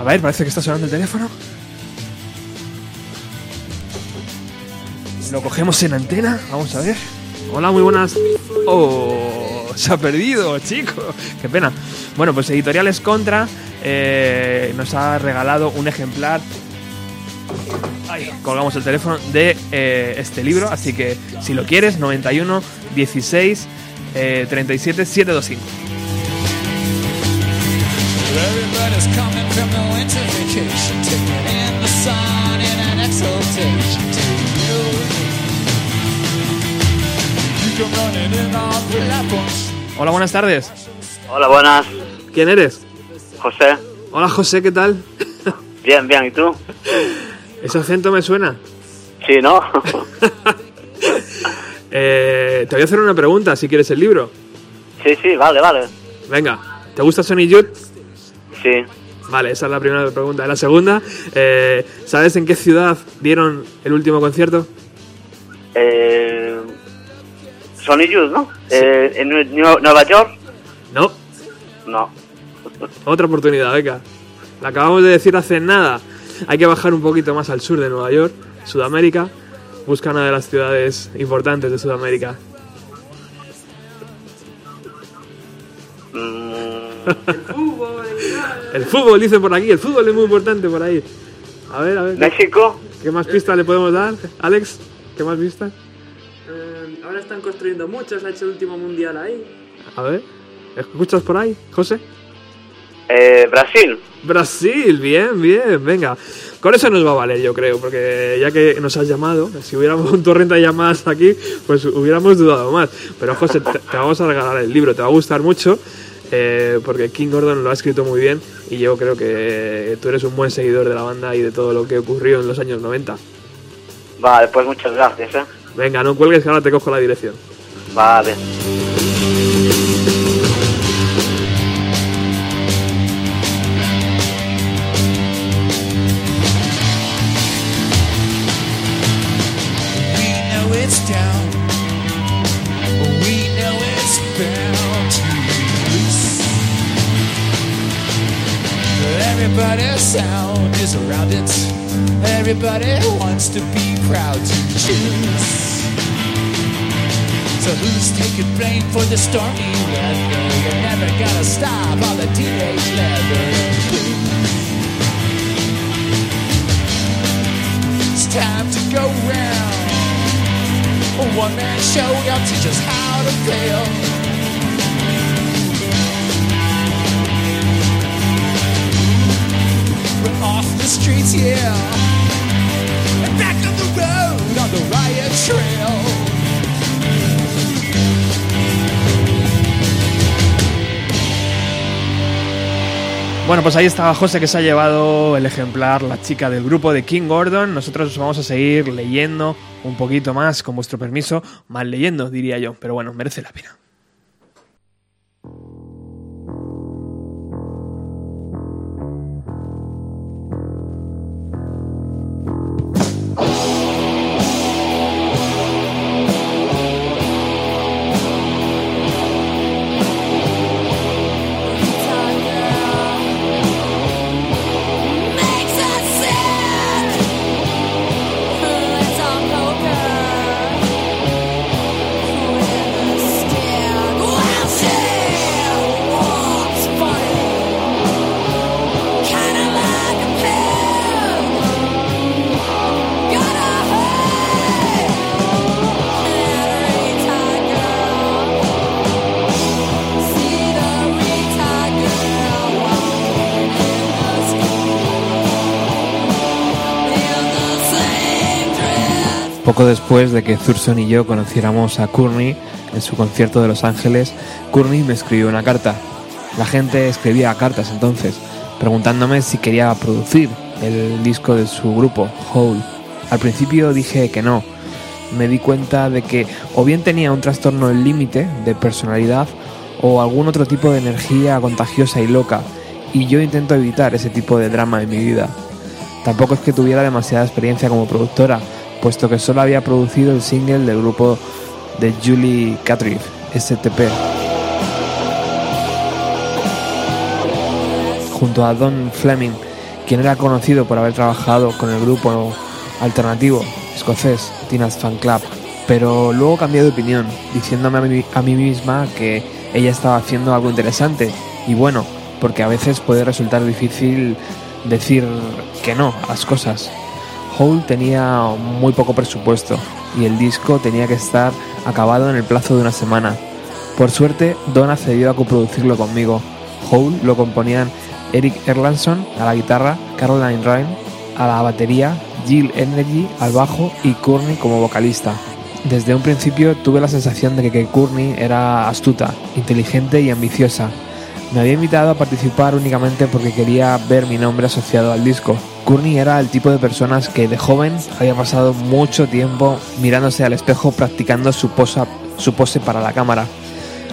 a ver, parece que está sonando el teléfono. Lo cogemos en antena, vamos a ver. Hola, muy buenas. Oh, se ha perdido, chico. Qué pena. Bueno, pues Editoriales Contra eh, nos ha regalado un ejemplar. Ahí, colgamos el teléfono de eh, este libro, así que si lo quieres, 91 16 eh, 37 725. Hola, buenas tardes. Hola, buenas. ¿Quién eres? José. Hola, José, ¿qué tal? Bien, bien. ¿Y tú? Ese acento me suena. Sí, ¿no? Eh, te voy a hacer una pregunta, si quieres el libro. sí, sí, vale, vale. Venga, ¿te gusta Sonic Youth? Sí. Vale, esa es la primera pregunta. La segunda, eh, ¿sabes en qué ciudad dieron el último concierto? Eh, Sony Youth, ¿no? Eh, ¿En Nue- Nue- Nueva York? No, No. otra oportunidad, venga. La acabamos de decir hace nada. Hay que bajar un poquito más al sur de Nueva York, Sudamérica. Busca una de las ciudades importantes de Sudamérica. Mm, El fútbol, dice por aquí. El fútbol es muy importante por ahí. A ver, a ver. ¿México? ¿Qué más pistas le podemos dar? Alex, ¿qué más pistas? Están construyendo mucho, se ha hecho el último mundial ahí. A ver. ¿Escuchas por ahí, José? Eh, Brasil. Brasil, bien, bien, venga. Con eso nos va a valer, yo creo, porque ya que nos has llamado, si hubiéramos un torrente de llamadas aquí, pues hubiéramos dudado más. Pero José, te, te vamos a regalar el libro, te va a gustar mucho, eh, porque King Gordon lo ha escrito muy bien y yo creo que tú eres un buen seguidor de la banda y de todo lo que ocurrió en los años 90. Vale, pues muchas gracias, ¿eh? Venga, no cuelgues que ahora te cojo la dirección. Vale. Everybody wants to be proud to choose. So who's taking blame for the stormy weather? You're never gonna stop all the teenage leather. It's time to go round. A one man show, y'all teach us how to fail. We're off the streets, yeah. Bueno, pues ahí estaba José que se ha llevado el ejemplar, la chica del grupo de King Gordon. Nosotros vamos a seguir leyendo un poquito más, con vuestro permiso, más leyendo, diría yo. Pero bueno, merece la pena. Poco después de que Thurston y yo conociéramos a Courtney en su concierto de Los Ángeles, Courtney me escribió una carta. La gente escribía cartas entonces, preguntándome si quería producir el disco de su grupo, Hole. Al principio dije que no. Me di cuenta de que o bien tenía un trastorno límite de personalidad o algún otro tipo de energía contagiosa y loca, y yo intento evitar ese tipo de drama en mi vida. Tampoco es que tuviera demasiada experiencia como productora, puesto que solo había producido el single del grupo de Julie Catriff, STP. Junto a Don Fleming, quien era conocido por haber trabajado con el grupo alternativo escocés Tina's Fan Club, pero luego cambié de opinión, diciéndome a mí, a mí misma que ella estaba haciendo algo interesante y bueno, porque a veces puede resultar difícil decir que no a las cosas. Hole tenía muy poco presupuesto y el disco tenía que estar acabado en el plazo de una semana. Por suerte, Don accedió a coproducirlo conmigo. Hole lo componían Eric Erlandson a la guitarra, Caroline Ryan a la batería, Jill Energy al bajo y Courtney como vocalista. Desde un principio tuve la sensación de que Courtney era astuta, inteligente y ambiciosa. Me había invitado a participar únicamente porque quería ver mi nombre asociado al disco. Courtney era el tipo de personas que de joven había pasado mucho tiempo mirándose al espejo practicando su, posa, su pose para la cámara.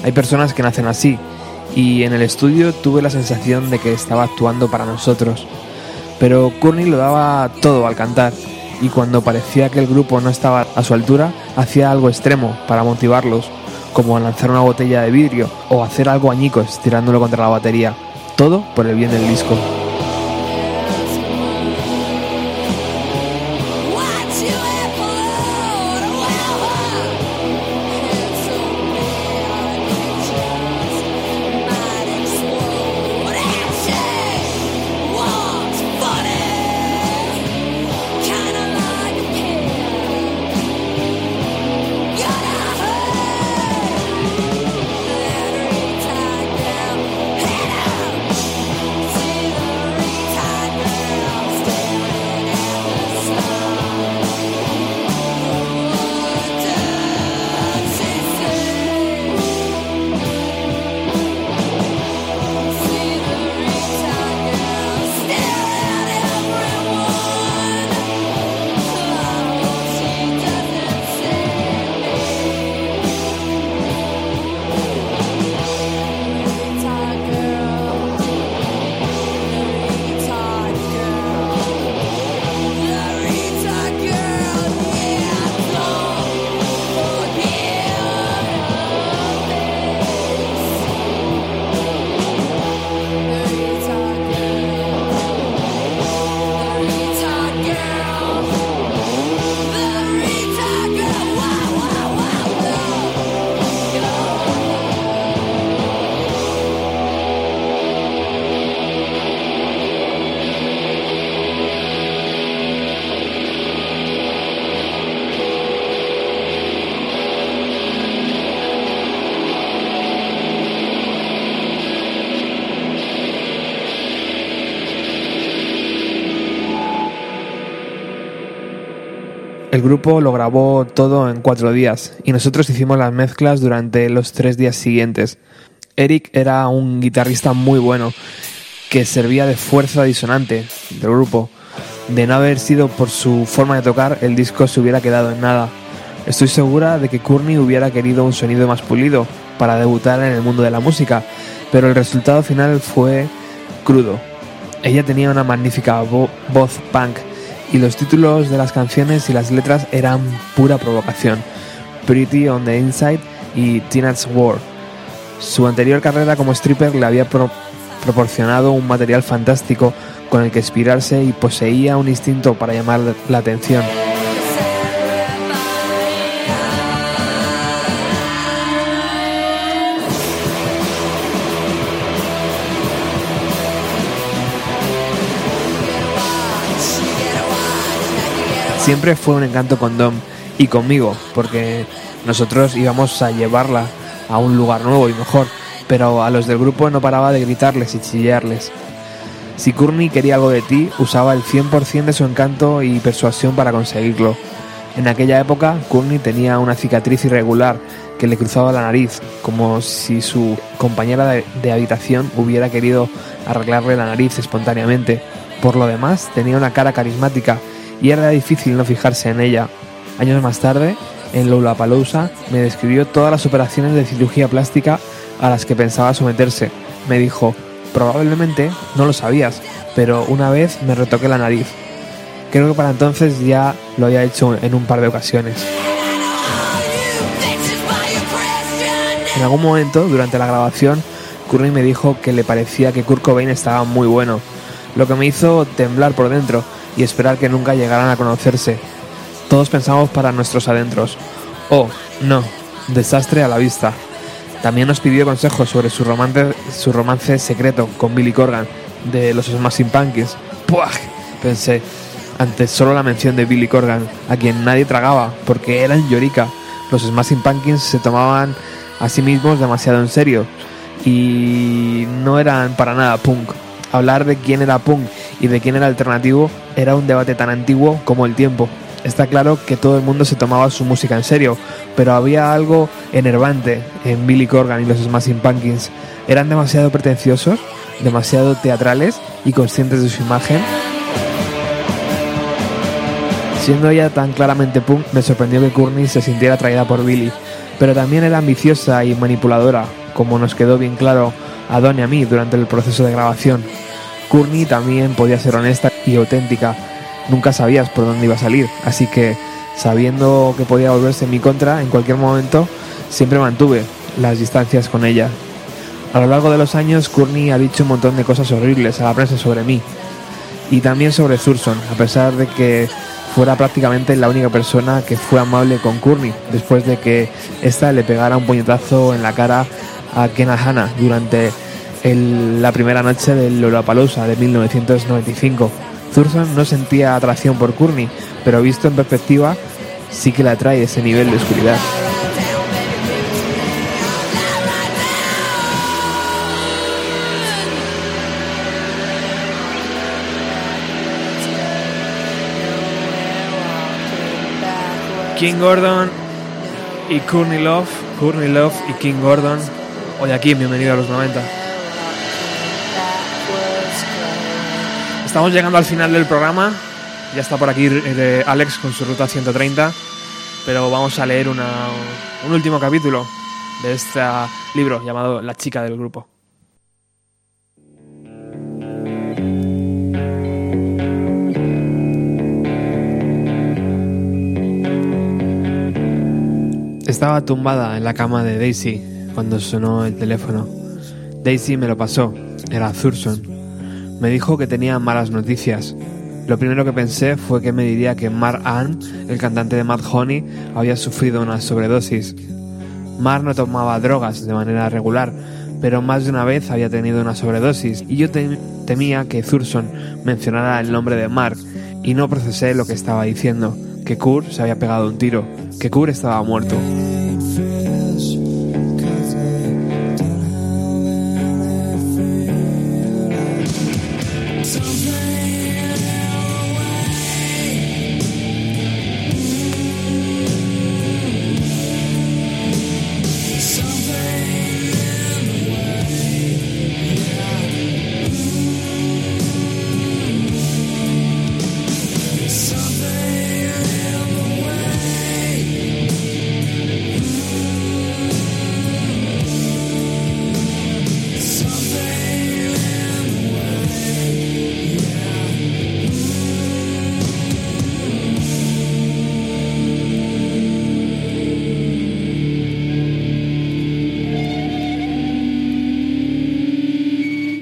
Hay personas que nacen así, y en el estudio tuve la sensación de que estaba actuando para nosotros. Pero Courtney lo daba todo al cantar y cuando parecía que el grupo no estaba a su altura, hacía algo extremo para motivarlos, como lanzar una botella de vidrio o hacer algo añicos tirándolo contra la batería. Todo por el bien del disco. El grupo lo grabó todo en cuatro días y nosotros hicimos las mezclas durante los tres días siguientes. Eric era un guitarrista muy bueno que servía de fuerza disonante del grupo. De no haber sido por su forma de tocar, el disco se hubiera quedado en nada. Estoy segura de que Courtney hubiera querido un sonido más pulido para debutar en el mundo de la música, pero el resultado final fue crudo. Ella tenía una magnífica voz punk y los títulos de las canciones y las letras eran pura provocación. Pretty on the Inside y Teenage War. Su anterior carrera como stripper le había proporcionado un material fantástico con el que inspirarse y poseía un instinto para llamar la atención. Siempre fue un encanto con Dom y conmigo, porque nosotros íbamos a llevarla a un lugar nuevo y mejor, pero a los del grupo no paraba de gritarles y chillarles. Si Courtney quería algo de ti, usaba el 100% de su encanto y persuasión para conseguirlo. En aquella época, Courtney tenía una cicatriz irregular que le cruzaba la nariz, como si su compañera de, de habitación hubiera querido arreglarle la nariz espontáneamente. Por lo demás, tenía una cara carismática y era difícil no fijarse en ella. Años más tarde, en Lollapalooza, me describió todas las operaciones de cirugía plástica a las que pensaba someterse. Me dijo, probablemente no lo sabías, pero una vez me retoqué la nariz. Creo que para entonces ya lo había hecho en un par de ocasiones. En algún momento, durante la grabación, Courtney me dijo que le parecía que Kurt Cobain estaba muy bueno, lo que me hizo temblar por dentro y esperar que nunca llegaran a conocerse. Todos pensamos para nuestros adentros. Oh, no, desastre a la vista. También nos pidió consejos sobre su romance, su romance secreto con Billy Corgan de los Smashing Pumpkins. ¡Puah! Pensé, ante solo la mención de Billy Corgan, a quien nadie tragaba, porque eran llorica. Los Smashing Pumpkins se tomaban a sí mismos demasiado en serio y no eran para nada punk. Hablar de quién era punk y de quién era alternativo era un debate tan antiguo como el tiempo. Está claro que todo el mundo se tomaba su música en serio, pero había algo enervante en Billy Corgan y los Smashing Pumpkins. Eran demasiado pretenciosos, demasiado teatrales y conscientes de su imagen. Siendo ella tan claramente punk, me sorprendió que Courtney se sintiera atraída por Billy, pero también era ambiciosa y manipuladora, como nos quedó bien claro a Don y a mí durante el proceso de grabación. Courtney también podía ser honesta y auténtica, nunca sabías por dónde iba a salir, así que sabiendo que podía volverse en mi contra en cualquier momento, siempre mantuve las distancias con ella. A lo largo de los años, Courtney ha dicho un montón de cosas horribles a la prensa sobre mí y también sobre Thurston, a pesar de que fuera prácticamente la única persona que fue amable con Courtney después de que ésta le pegara un puñetazo en la cara a Ken Hanna durante el- la primera noche del Lollapalooza de 1995. Thurston no sentía atracción por Courtney, pero visto en perspectiva, sí que le atrae ese nivel de oscuridad. King Gordon y Courtney Love, Courtney Love y King Gordon. Hoy aquí, bienvenido a los 90. Estamos llegando al final del programa. Ya está por aquí eh, Alex con su ruta 130. Pero vamos a leer una- un último capítulo de este libro llamado La chica del grupo. Estaba tumbada en la cama de Daisy cuando sonó el teléfono. Daisy me lo pasó, era Thurston. Me dijo que tenía malas noticias. Lo primero que pensé fue que me diría que Mark Ann, el cantante de Mad Honey, había sufrido una sobredosis. Mark no tomaba drogas de manera regular, pero más de una vez había tenido una sobredosis y yo tem- temía que Thurston mencionara el nombre de Mark y no procesé lo que estaba diciendo, que Kurt se había pegado un tiro, que Kurt estaba muerto.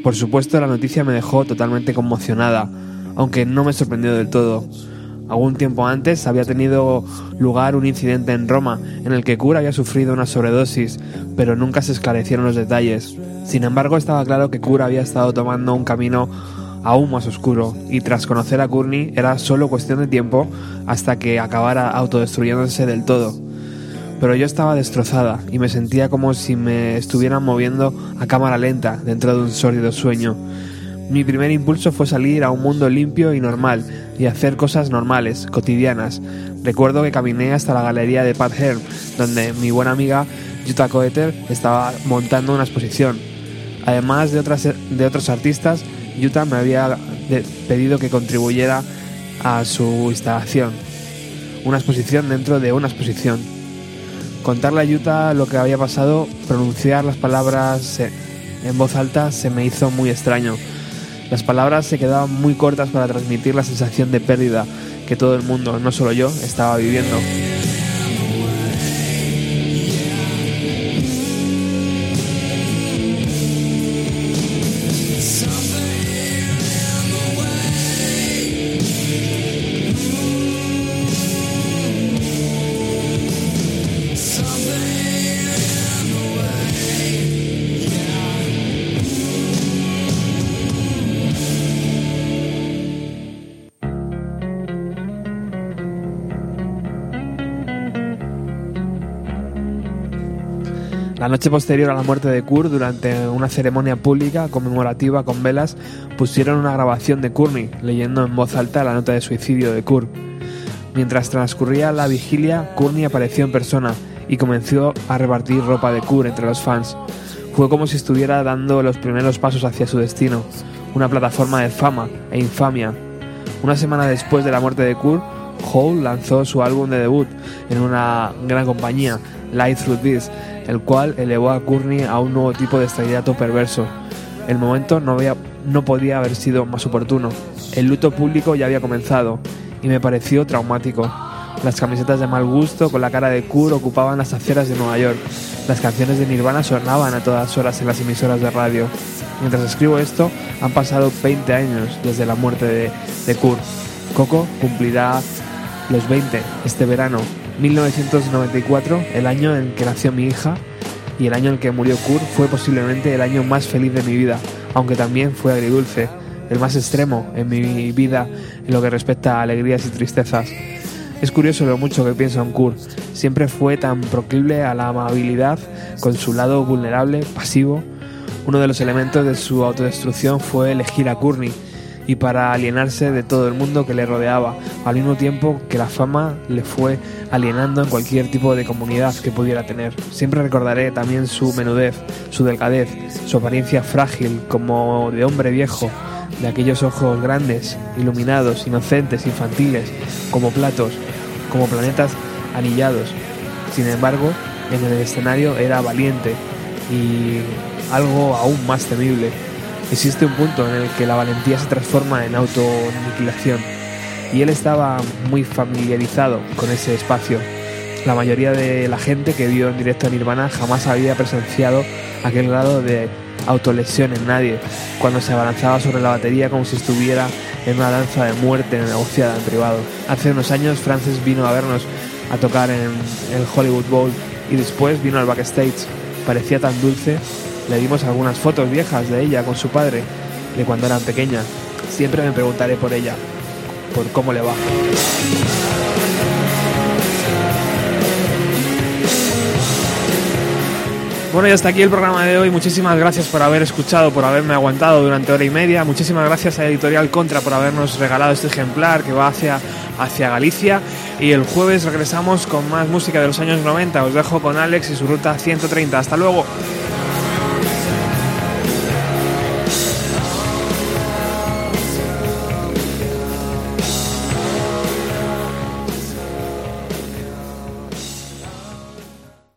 Por supuesto, la noticia me dejó totalmente conmocionada, aunque no me sorprendió del todo. Algún tiempo antes había tenido lugar un incidente en Roma en el que Kurt había sufrido una sobredosis, pero nunca se esclarecieron los detalles. Sin embargo, estaba claro que Kurt había estado tomando un camino aún más oscuro, y tras conocer a Courtney era solo cuestión de tiempo hasta que acabara autodestruyéndose del todo pero yo estaba destrozada y me sentía como si me estuvieran moviendo a cámara lenta dentro de un sórdido sueño. Mi primer impulso fue salir a un mundo limpio y normal y hacer cosas normales, cotidianas. Recuerdo que caminé hasta la galería de Pat Herm, donde mi buena amiga Jutta Coeter estaba montando una exposición. Además de, otras, de otros artistas, Jutta me había pedido que contribuyera a su instalación. Una exposición dentro de una exposición. Contarle a Jutta lo que había pasado, pronunciar las palabras en voz alta se me hizo muy extraño. Las palabras se quedaban muy cortas para transmitir la sensación de pérdida que todo el mundo, no solo yo, estaba viviendo. La noche posterior a la muerte de Kurt, durante una ceremonia pública conmemorativa con velas, pusieron una grabación de Courtney leyendo en voz alta la nota de suicidio de Kurt. Mientras transcurría la vigilia, Courtney apareció en persona y comenzó a repartir ropa de Kurt entre los fans. Fue como si estuviera dando los primeros pasos hacia su destino, una plataforma de fama e infamia. Una semana después de la muerte de Kurt, Hole lanzó su álbum de debut en una gran compañía, Light Through This, el cual elevó a Courtney a un nuevo tipo de estrellato perverso. El momento no, había- no podía haber sido más oportuno. El luto público ya había comenzado y me pareció traumático. Las camisetas de mal gusto con la cara de Kurt ocupaban las aceras de Nueva York. Las canciones de Nirvana sonaban a todas horas en las emisoras de radio. Mientras escribo esto, han pasado 20 años desde la muerte de, de Kurt. Coco cumplirá los 20 este verano. 1994, el año en que nació mi hija y el año en que murió Kurt fue posiblemente el año más feliz de mi vida, aunque también fue agridulce, el más extremo en mi vida en lo que respecta a alegrías y tristezas. Es curioso lo mucho que pienso en Kurt. Siempre fue tan proclive a la amabilidad, con su lado vulnerable, pasivo. Uno de los elementos de su autodestrucción fue elegir a Courtney y para alienarse de todo el mundo que le rodeaba, al mismo tiempo que la fama le fue alienando en cualquier tipo de comunidad que pudiera tener. Siempre recordaré también su menudez, su delgadez, su apariencia frágil como de hombre viejo, de aquellos ojos grandes, iluminados, inocentes, infantiles, como platos, como planetas anillados. Sin embargo, en el escenario era valiente y algo aún más temible. Existe un punto en el que la valentía se transforma en autoaniquilación y él estaba muy familiarizado con ese espacio. La mayoría de la gente que vio en directo a Nirvana jamás había presenciado aquel grado de autolesión en nadie, cuando se abalanzaba sobre la batería como si estuviera en una danza de muerte negociada en privado. Hace unos años Frances vino a vernos a tocar en el Hollywood Bowl y después vino al backstage. Parecía tan dulce. Le dimos algunas fotos viejas de ella con su padre, de cuando era pequeña. Siempre me preguntaré por ella, por cómo le va. Bueno, y hasta aquí el programa de hoy. Muchísimas gracias por haber escuchado, por haberme aguantado durante hora y media. Muchísimas gracias a Editorial Contra por habernos regalado este ejemplar que va hacia, hacia Galicia. Y el jueves regresamos con más música de los años 90. Os dejo con Alex y su ruta 130. Hasta luego.